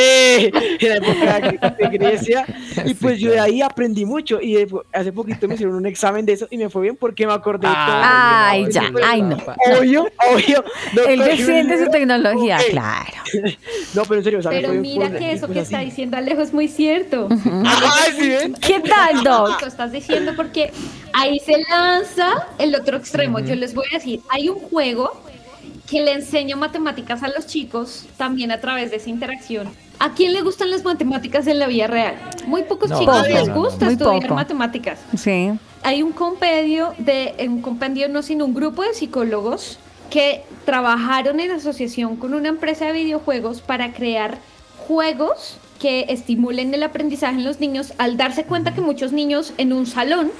¡Eh! en la época de Grecia. Y Sí, pues yo de ahí aprendí mucho. Y de- hace poquito me hicieron un examen de eso y me fue bien porque me acordé de todo. Ay, ya, pues, ay, no. Obvio, obvio. No, Él defiende su tecnología, Ok. claro. No, pero en serio, o sea, Pero mira que eso que cosas está así. diciendo Alejo es muy cierto. Ay, ¿sí ven? ¿Qué tal, Doc? Lo estás diciendo porque ahí se lanza el otro extremo. Yo les voy a decir, hay un juego que le enseño matemáticas a los chicos también a través de esa interacción. ¿A quién le gustan las matemáticas en la vida real? Muy pocos No, chicos poco. les no, gusta estudiar poco. matemáticas. Sí. Hay un compendio de, un compendio no, sino un grupo de psicólogos que trabajaron en asociación con una empresa de videojuegos para crear juegos que estimulen el aprendizaje en los niños al darse cuenta que muchos niños en un salón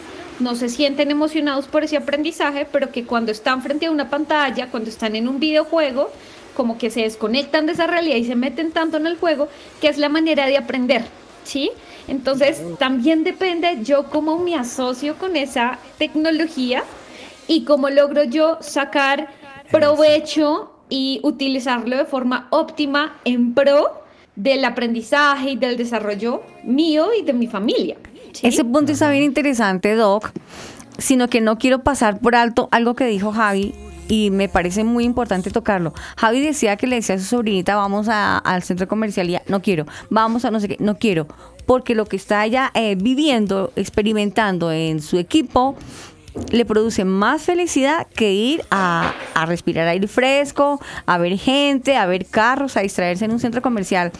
no se sienten emocionados por ese aprendizaje, pero que cuando están frente a una pantalla, cuando están en un videojuego, como que se desconectan de esa realidad y se meten tanto en el juego, que es la manera de aprender, ¿sí? Entonces, también depende yo cómo me asocio con esa tecnología y cómo logro yo sacar provecho y utilizarlo de forma óptima en pro del aprendizaje y del desarrollo mío y de mi familia. ¿Sí? Ese punto está bien interesante, Doc, sino que no quiero pasar por alto algo que dijo Javi y me parece muy importante tocarlo. Javi decía que le decía a su sobrinita, vamos a- al centro comercial y ya, no quiero, vamos a no sé qué, no quiero, porque lo que está ella eh, viviendo, experimentando en su equipo, le produce más felicidad que ir a, a respirar aire fresco, a ver gente, a ver carros, a distraerse en un centro comercial.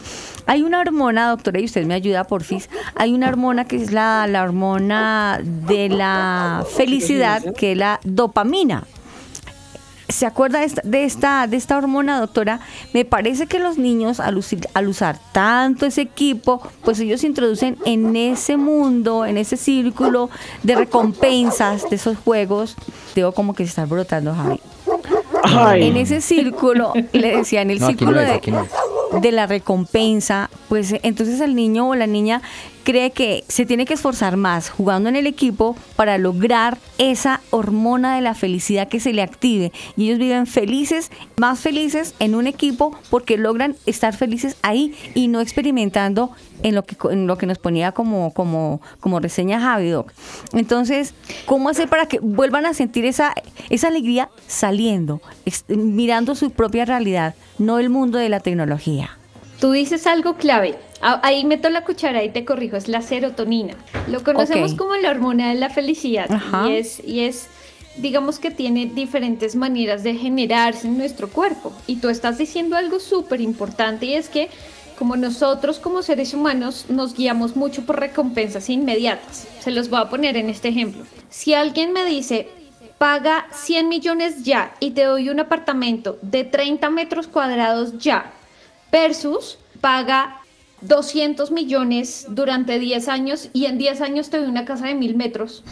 Hay una hormona, doctora, y usted me ayuda, porfis. Hay una hormona que es la, la hormona de la felicidad, que es la dopamina. ¿Se acuerda de esta, de esta, de esta hormona, doctora? Me parece que los niños, al, usi- al usar tanto ese equipo, pues ellos se introducen en ese mundo, en ese círculo de recompensas de esos juegos. Digo como que se está brotando, Javi. Ay. En ese círculo, le decía, en el No, círculo no es, de, no la recompensa, pues entonces el niño o la niña cree que se tiene que esforzar más jugando en el equipo para lograr esa hormona de la felicidad que se le active. Y ellos viven felices, más felices en un equipo porque logran estar felices ahí y no experimentando en lo que, en lo que nos ponía como, como, como reseña Javi Doc. Entonces, ¿cómo hacer para que vuelvan a sentir esa, esa alegría saliendo, mirando su propia realidad, no el mundo de la tecnología? Tú dices algo clave. Ahí meto la cuchara y te corrijo, es la serotonina. Lo conocemos como la hormona de la felicidad Ajá. y es, y es, digamos que tiene diferentes maneras de generarse en nuestro cuerpo. Y tú estás diciendo algo súper importante y es que como nosotros como seres humanos nos guiamos mucho por recompensas inmediatas. Se los voy a poner en este ejemplo. Si alguien me dice, paga 100 millones ya y te doy un apartamento de 30 metros cuadrados ya, versus paga 200 millones durante 10 años y en 10 años te doy una casa de 1000 metros.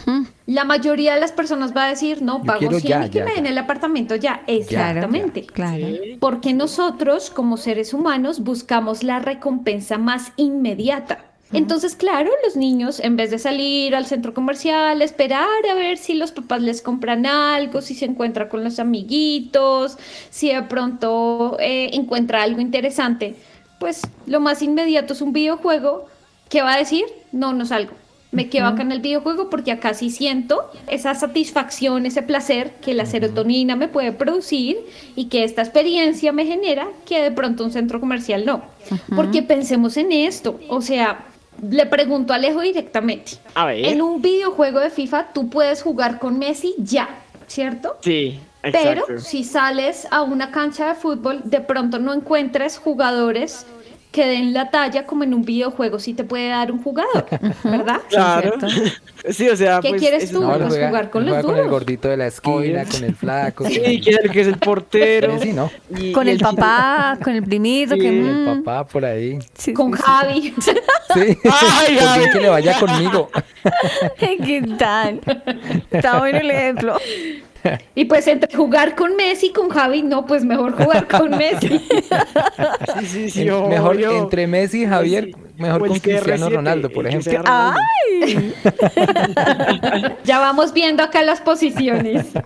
La mayoría de las personas va a decir, no, pago quiero 100 ya, y que ya, me ya. den el apartamento ya. Exactamente. Claro. Porque nosotros, como seres humanos, buscamos la recompensa más inmediata. Entonces, claro, los niños, en vez de salir al centro comercial, esperar a ver si los papás les compran algo, si se encuentra con los amiguitos, si de pronto eh, encuentra algo interesante, pues lo más inmediato es un videojuego. ¿Qué va a decir? No, no salgo. Me quedo acá en el videojuego porque acá sí siento esa satisfacción, ese placer que la serotonina me puede producir y que esta experiencia me genera que de pronto un centro comercial no. Porque pensemos en esto, o sea, le pregunto a Alejo directamente. A ver. En un videojuego de FIFA tú puedes jugar con Messi ya, ¿cierto? Sí, Pero exacto. si sales a una cancha de fútbol, de pronto no encuentres jugadores que den la talla como en un videojuego sí te puede dar un jugador, ¿verdad? Claro. Sí, o sea, ¿Qué pues, quieres tú? es No, Pues juega, jugar con los juega con el duros. gordito de la esquina, Obvio. con el flaco. con Sí, el- que es el que es el portero. Sí, ¿no? y- Con y el papá, con el primito, Sí, que... Con mm, el papá por ahí. sí, Con sí, Javi. Sí. Ay, ay. que le vaya conmigo. ¿Qué tal? Está bueno el ejemplo. Y pues entre jugar con Messi y con Javi, no, pues mejor jugar con Messi. Sí, sí, sí, En- mejor obvio. entre Messi y Javier, Sí. mejor con Cristiano CR7, Ronaldo, por ejemplo. ¡Ay! ya vamos viendo acá las posiciones.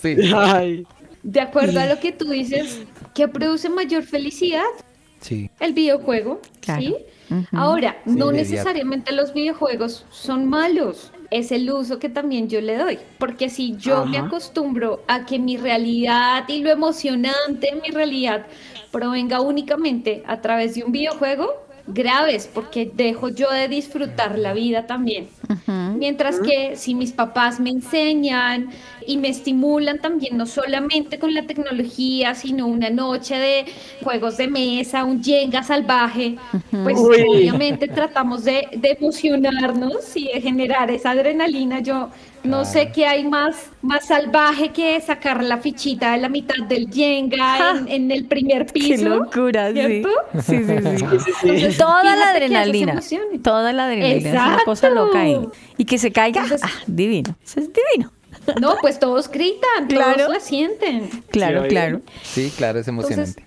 Sí. Ay, De acuerdo a lo que tú dices, ¿qué produce mayor felicidad? Sí. El videojuego, Claro. ¿sí? Ahora, Sí, no inmediato. necesariamente los videojuegos son malos. Es el uso que también yo le doy. Porque si yo me acostumbro a que mi realidad y lo emocionante en mi realidad provenga únicamente a través de un videojuego, graves, porque dejo yo de disfrutar la vida también. Mientras que si mis papás me enseñan y me estimulan también, no solamente con la tecnología, sino una noche de juegos de mesa, un Jenga salvaje, pues Uy. obviamente tratamos de, de emocionarnos y de generar esa adrenalina. Yo No sé qué hay más, más salvaje que sacar la fichita de la mitad del Jenga en, en el primer piso. Qué locura, sí. ¿cierto? Sí, sí, sí. Entonces, Toda la adrenalina. Toda la adrenalina. Es una cosa Exacto. loca ahí. Y que se caiga, Entonces- ah, divino. Eso es divino. No, pues todos gritan, Claro. todos la sienten. Claro, claro. Sí, claro, es emocionante.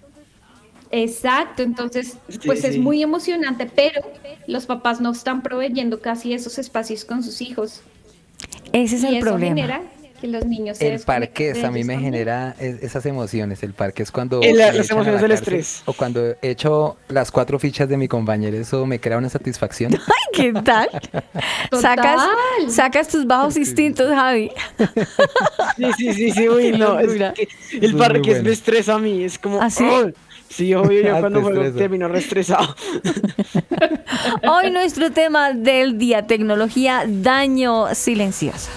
Exacto, entonces pues es sí. muy emocionante, pero los papás no están proveyendo casi esos espacios con sus hijos. Ese es y el eso problema. genera que los niños se el parqués a mí me también. genera es- esas emociones. El parqués cuando. El- las emociones la del cárcel, estrés. O cuando he hecho las cuatro fichas de mi compañero, eso me crea una satisfacción. Ay, ¿qué tal? Sacas, Total. sacas tus bajos instintos, Javi. Sí, sí, sí, sí, uy, no. es que el parque bueno. me estresa a mí. Es como. ¿Ah, sí? oh, sí, obvio, yo Ah, cuando juego termino reestresado. Hoy nuestro tema del día, tecnología, daño silencioso.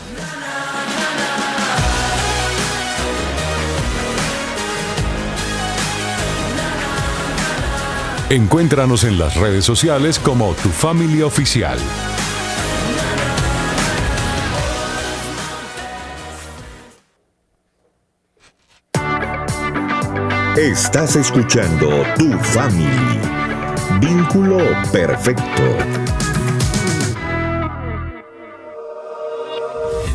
Encuéntranos en las redes sociales como Tu Familia Oficial. Estás escuchando Tu Family. Vínculo perfecto.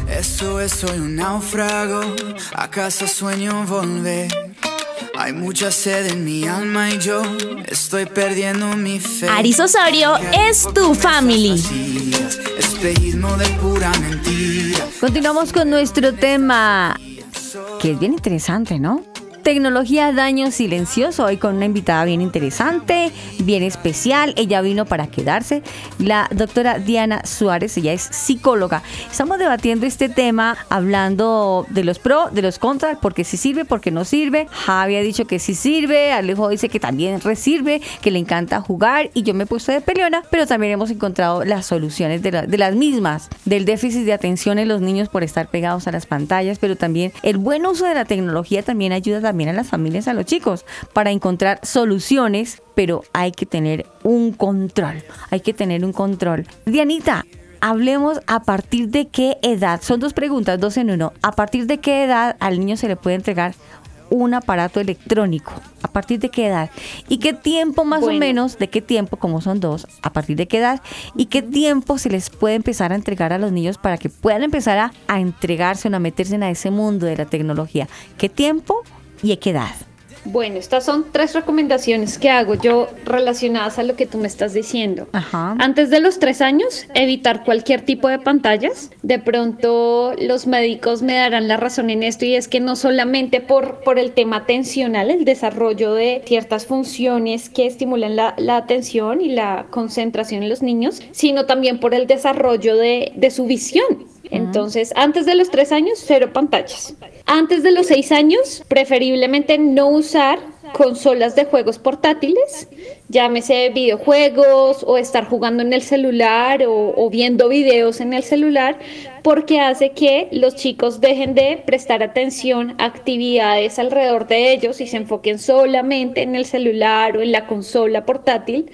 Eso es, soy un náufrago. ¿Acaso sueño volver? Hay mucha sed en mi alma y yo estoy perdiendo mi fe. Aris Osorio es tu family. Espejismo de pura mentira. Continuamos con nuestro tema, que es bien interesante, ¿no? Tecnología, daño silencioso, hoy con una invitada bien interesante, bien especial. Ella vino para quedarse, la doctora Diana Suárez, ella es psicóloga. Estamos debatiendo este tema, hablando de los pro, de los contras, porque si sirve, porque no sirve. Javi ha dicho que sí sirve, Alejo dice que también resirve, que le encanta jugar y yo me he puesto de peleona, pero también hemos encontrado las soluciones de, la- las mismas, del déficit de atención en los niños por estar pegados a las pantallas, pero también el buen uso de la tecnología también ayuda también a las familias, a los chicos, para encontrar soluciones, pero hay que tener un control, hay que tener un control. Dianita, Hablemos a partir de qué edad. Son dos preguntas, dos en uno. ¿A partir de qué edad al niño se le puede entregar un aparato electrónico? ¿A partir de qué edad? ¿Y qué tiempo más o menos, de qué tiempo, como son dos, a partir de qué edad? ¿Y qué tiempo se les puede empezar a entregar a los niños para que puedan empezar a, a entregarse o a meterse en ese mundo de la tecnología? ¿Qué tiempo y edad? Bueno, estas son tres recomendaciones que hago yo relacionadas a lo que tú me estás diciendo. Ajá. Antes de los tres años, evitar cualquier tipo de pantallas. De pronto los médicos me darán la razón en esto y es que no solamente por, por el tema atencional, el desarrollo de ciertas funciones que estimulan la, la atención y la concentración en los niños, sino también por el desarrollo de, de su visión. Entonces, antes de los tres años, cero pantallas. Antes de los seis años, preferiblemente no usar consolas de juegos portátiles, llámese videojuegos o estar jugando en el celular o, o viendo videos en el celular, porque hace que los chicos dejen de prestar atención a actividades alrededor de ellos y se enfoquen solamente en el celular o en la consola portátil.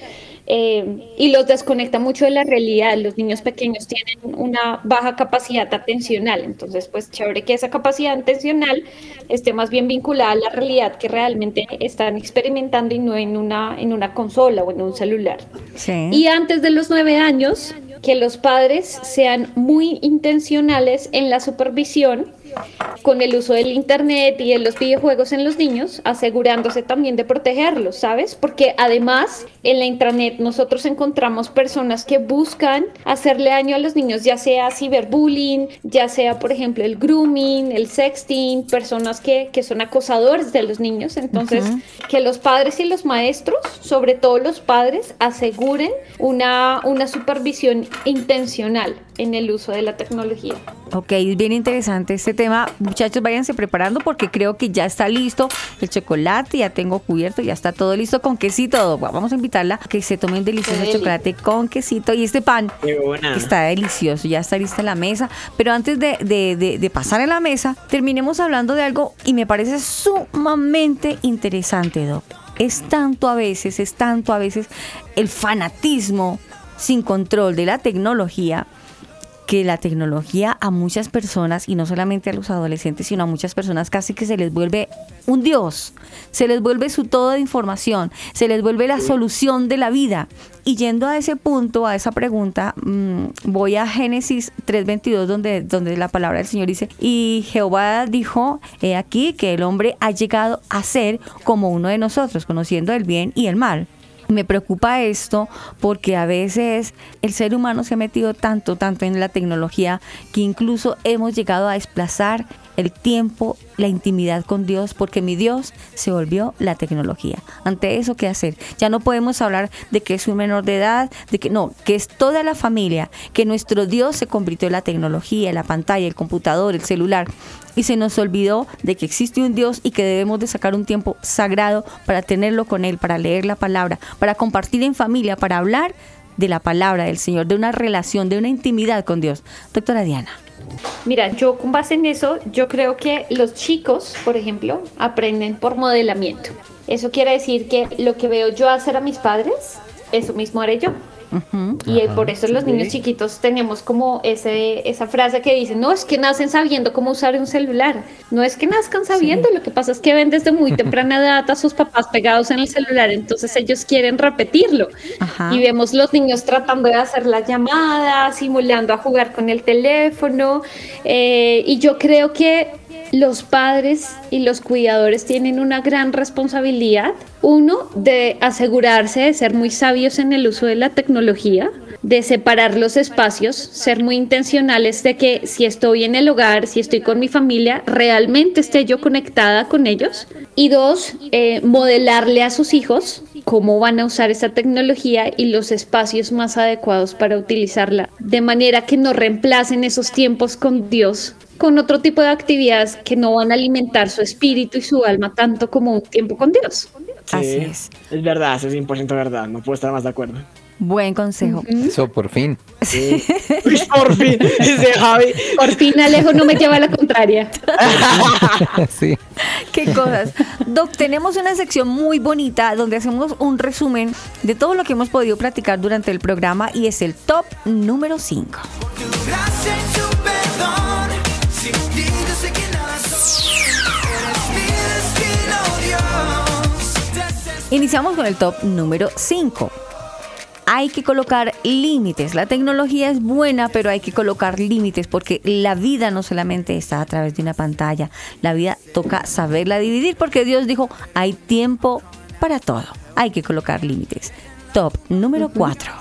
Eh, y los desconecta mucho de la realidad. Los niños pequeños tienen una baja capacidad atencional, entonces pues chévere que esa capacidad atencional esté más bien vinculada a la realidad que realmente están experimentando y no en una, en una consola o en un celular. Sí. Y antes de los nueve años, que los padres sean muy intencionales en la supervisión con el uso del internet y de los videojuegos en los niños, asegurándose también de protegerlos, ¿sabes? Porque además en la intranet nosotros encontramos personas que buscan hacerle daño a los niños, ya sea ciberbullying, ya sea por ejemplo el grooming, el sexting, personas que, que son acosadores de los niños. Entonces, Ujú. que los padres y los maestros, sobre todo los padres, aseguren una, una supervisión intencional en el uso de la tecnología. Ok, es bien interesante este tema. Muchachos, váyanse preparando porque creo que ya está listo el chocolate, ya tengo cubierto, ya está todo listo con quesito. Vamos a invitarla a que se tome un delicioso Qué deli. chocolate con quesito y este pan Qué buena. que está delicioso, ya está lista en la mesa. Pero antes de, de- de- de pasar a la mesa, terminemos hablando de algo y me parece sumamente interesante, Doc. Es tanto a veces, es tanto a veces el fanatismo sin control de la tecnología que la tecnología a muchas personas, y no solamente a los adolescentes, sino a muchas personas casi que se les vuelve un dios, se les vuelve su todo de información, se les vuelve la solución de la vida. Y yendo a ese punto, a esa pregunta, mm, voy a Génesis 3.22, donde, donde la palabra del Señor dice, y Jehová dijo he aquí que el hombre ha llegado a ser como uno de nosotros, conociendo el bien y el mal. Me preocupa esto porque a veces el ser humano se ha metido tanto, tanto en la tecnología que incluso hemos llegado a desplazar el tiempo, la intimidad con Dios, porque mi Dios se volvió la tecnología. Ante eso, ¿qué hacer? Ya no podemos hablar de que es un menor de edad, de que no, que es toda la familia, que nuestro Dios se convirtió en la tecnología, la pantalla, el computador, el celular, y se nos olvidó de que existe un Dios y que debemos de sacar un tiempo sagrado para tenerlo con Él, para leer la palabra, para compartir en familia, para hablar de la palabra del Señor, de una relación, de una intimidad con Dios. Doctora Diana. Mira, yo con base en eso, yo creo que los chicos, por ejemplo, aprenden por modelamiento. Eso quiere decir que lo que veo yo hacer a mis padres, eso mismo haré yo. Y por eso los niños chiquitos tenemos como ese, esa frase que dice, no es que nacen sabiendo cómo usar un celular, no es que nazcan sabiendo, lo que pasa es que ven desde muy temprana edad a sus papás pegados en el celular, entonces ellos quieren repetirlo. Y vemos los niños tratando de hacer la llamada, simulando a jugar con el teléfono, eh, y yo creo que los padres y los cuidadores tienen una gran responsabilidad. Uno, de asegurarse de ser muy sabios en el uso de la tecnología, de separar los espacios, ser muy intencionales de que si estoy en el hogar, si estoy con mi familia, realmente esté yo conectada con ellos. Y dos, eh, modelarle a sus hijos cómo van a usar esa tecnología y los espacios más adecuados para utilizarla, de manera que no reemplacen esos tiempos con Dios con otro tipo de actividades que no van a alimentar su espíritu y su alma tanto como un tiempo con Dios. Así es. Es verdad, eso es 100% verdad, no puedo estar más de acuerdo. Buen consejo. Eso, por fin. Sí. por fin, dice Javi. Por fin Alejo no me lleva a la contraria. sí. Qué cosas. Doc, tenemos una sección muy bonita donde hacemos un resumen de todo lo que hemos podido platicar durante el programa y es el top número 5. Iniciamos con el top número 5. Hay que colocar límites. La tecnología es buena, pero hay que colocar límites porque la vida no solamente está a través de una pantalla. La vida toca saberla dividir porque Dios dijo, hay tiempo para todo. Hay que colocar límites. Top número 4.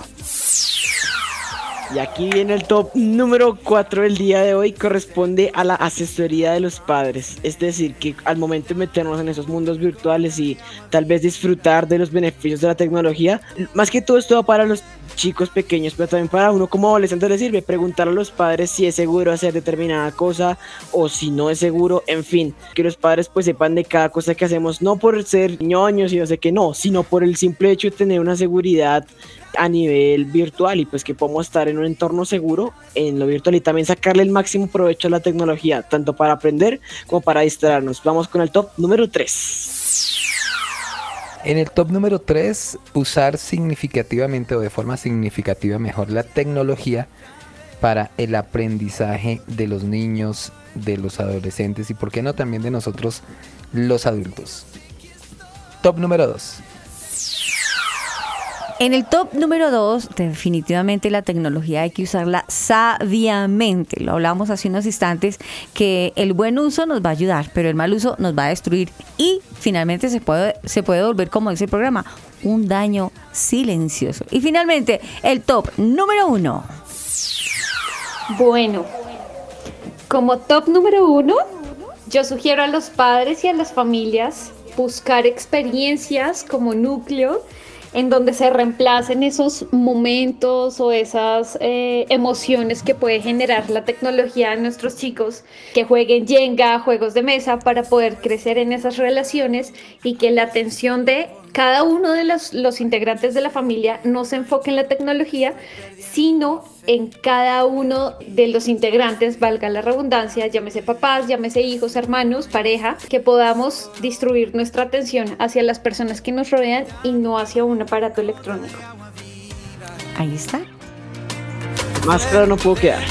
Y aquí viene el top número 4 del día de hoy, corresponde a la asesoría de los padres. Es decir, que al momento de meternos en esos mundos virtuales y tal vez disfrutar de los beneficios de la tecnología, más que todo esto para los chicos pequeños, pero también para uno como adolescente le sirve preguntar a los padres si es seguro hacer determinada cosa o si no es seguro, en fin, que los padres pues sepan de cada cosa que hacemos, no por ser ñoños y no sé qué, no, sino por el simple hecho de tener una seguridad a nivel virtual y pues que podemos estar en un entorno seguro en lo virtual y también sacarle el máximo provecho a la tecnología, tanto para aprender como para distraernos. Vamos con el top número 3. En el top número 3, usar significativamente o de forma significativa mejor la tecnología para el aprendizaje de los niños, de los adolescentes y por qué no también de nosotros los adultos. Top número 2. En el top número 2, definitivamente la tecnología hay que usarla sabiamente. Lo hablamos hace unos instantes que el buen uso nos va a ayudar, pero el mal uso nos va a destruir y finalmente se puede, se puede volver, como dice el programa, un daño silencioso. Y finalmente, el top número 1. Bueno, como top número 1, yo sugiero a los padres y a las familias buscar experiencias como núcleo en donde se reemplacen esos momentos o esas eh, emociones que puede generar la tecnología en nuestros chicos, que jueguen Jenga, juegos de mesa, para poder crecer en esas relaciones y que la atención de cada uno de los, los integrantes de la familia no se enfoque en la tecnología, sino en cada uno de los integrantes, valga la redundancia, llámese papás, llámese hijos, hermanos, pareja, que podamos distribuir nuestra atención hacia las personas que nos rodean y no hacia un aparato electrónico. Ahí está. Más claro no puedo quedar.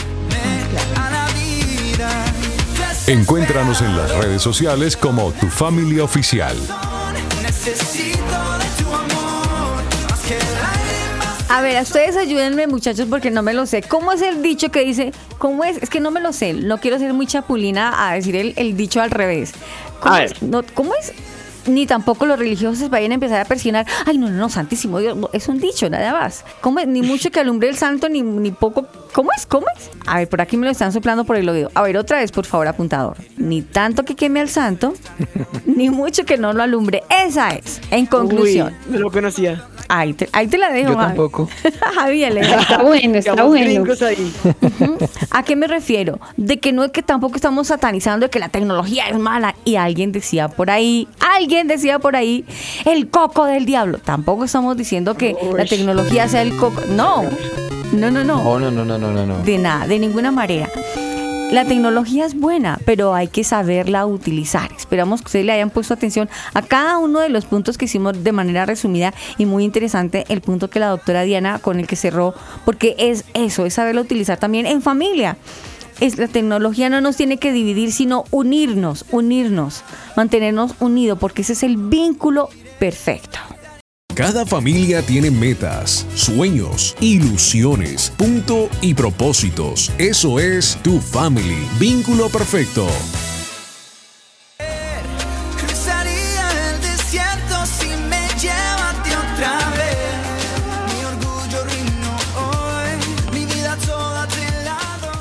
Encuéntranos en las redes sociales como Tu Familia Oficial. Necesito A ver, a ustedes ayúdenme, muchachos, porque no me lo sé. ¿Cómo es el dicho que dice? ¿Cómo es? Es que no me lo sé. No quiero ser muy chapulina a decir el, el dicho al revés. ¿Cómo A es? No, ¿Cómo es? Ni tampoco los religiosos vayan a empezar a persignar. Ay, no, no, no, santísimo Dios. no, es un dicho, nada más. ¿Cómo es? Ni mucho que alumbre el santo, ni, ni poco. ¿Cómo es? ¿Cómo es? A ver, por aquí me lo están soplando por el oído. A ver, otra vez, por favor, apuntador. Ni tanto que queme al santo, ni mucho que no lo alumbre. Esa es, en conclusión. Uy, no lo conocía. Ahí te, ahí te la dejo, Yo Javi. tampoco. Javi, Elena. Está bueno, está bueno. ahí. ¿A qué me refiero? De que no es que tampoco estamos satanizando de que la tecnología es mala. Y alguien decía por ahí, alguien decía por ahí, el coco del diablo. Tampoco estamos diciendo que la tecnología sea el coco. No, no, no, no. No, no, no, no, no, no. De nada, de ninguna manera. La tecnología es buena, pero hay que saberla utilizar. Esperamos que ustedes le hayan puesto atención a cada uno de los puntos que hicimos de manera resumida y muy interesante el punto que la doctora Diana con el que cerró, porque es eso, es saberla utilizar también en familia. Es, la tecnología no nos tiene que dividir, sino unirnos, unirnos, mantenernos unidos, porque ese es el vínculo perfecto. Cada familia tiene metas, sueños, ilusiones, punto y propósitos. Eso es Tu Family, vínculo perfecto.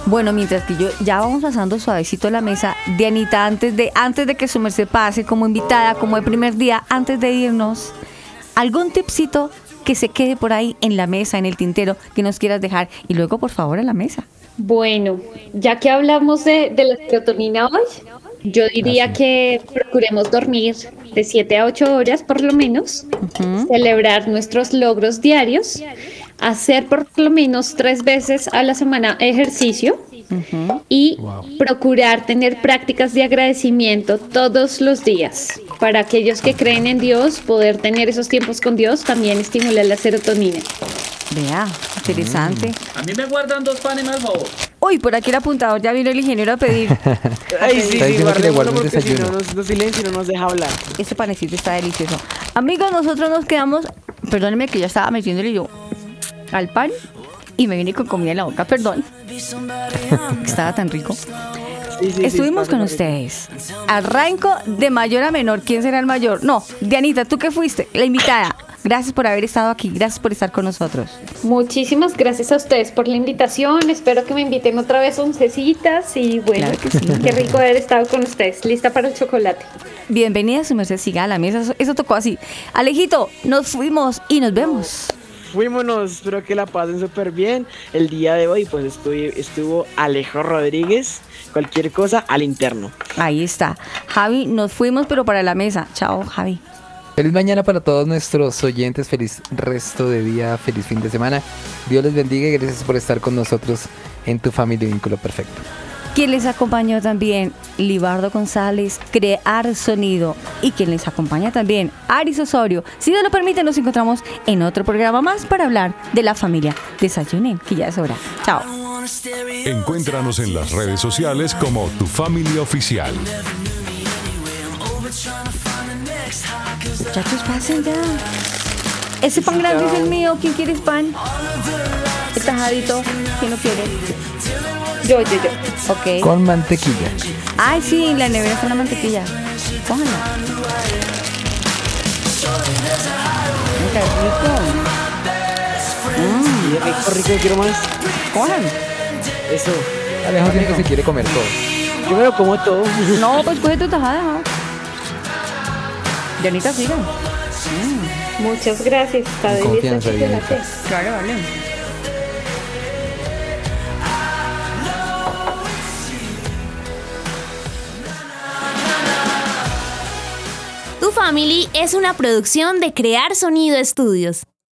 Bueno, mientras que yo ya vamos pasando suavecito la mesa, Dianita, antes de, antes de que su merced pase como invitada, como el primer día, antes de irnos, algún tipcito que se quede por ahí en la mesa, en el tintero, que nos quieras dejar. Y luego, por favor, a la mesa. Bueno, ya que hablamos de, de la serotonina hoy, yo diría que procuremos dormir de 7 a 8 horas por lo menos, celebrar nuestros logros diarios, hacer por lo menos tres veces a la semana ejercicio y procurar tener prácticas de agradecimiento todos los días. Para aquellos que creen en Dios, poder tener esos tiempos con Dios también estimula la serotonina. Vea, interesante. A mí me guardan dos panes, al favor. Uy, por aquí el apuntador ya vino el ingeniero a pedir. Ay, sí, sí, diciendo que le porque si no nos, nos silencia y no nos deja hablar. Este panecito está delicioso. Amigos, nosotros nos quedamos. Perdónenme que ya estaba metiéndole yo al pan y me vine con comida en la boca, perdón. Estaba tan rico. Sí, sí, sí, Estuvimos con ustedes. Arranco de mayor a menor. ¿Quién será el mayor? No, Dianita, ¿tú qué fuiste? La invitada. Gracias por haber estado aquí. Gracias por estar con nosotros. Muchísimas gracias a ustedes por la invitación. Espero que me inviten otra vez oncecitas y bueno, Claro que sí. qué rico haber estado con ustedes. Lista para el chocolate. Bienvenida, su merced. Siga a la mesa. Eso, eso tocó así. Alejito, nos fuimos y nos vemos. Fuímonos, espero que la pasen súper bien. El día de hoy, pues estuvo Alejo Rodríguez. Cualquier cosa al interno. Ahí está. Javi, nos fuimos, pero para la mesa. Chao, Javi. Feliz mañana para todos nuestros oyentes, feliz resto de día, feliz fin de semana. Dios les bendiga y gracias por estar con nosotros en tu familia Vínculo Perfecto. Quien les acompañó también, Libardo González, Crear Sonido. Y quien les acompaña también, Aris Osorio. Si Dios lo permite, nos encontramos en otro programa más para hablar de la familia. Desayunen, que ya es hora. Chao. Encuéntranos en las redes sociales como Tu Familia Oficial. Muchachos, pasen ya. Ese pan grande es el mío. ¿Quién quiere pan? El tajadito. ¿Quién lo quiere? Yo, yo, yo. Ok. Con mantequilla. Ay, sí, la nevera está la mantequilla. Póngala. Qué rico. Sí, rico, rico, quiero más. Cojan. Eso. Alejo siempre se quiere comer todo. Yo me lo como todo. No, pues coge tu tajada. Dianita, siga. Muchas gracias. Está confianza. Claro, vale. Tu Family es una producción de Crear Sonido Estudios.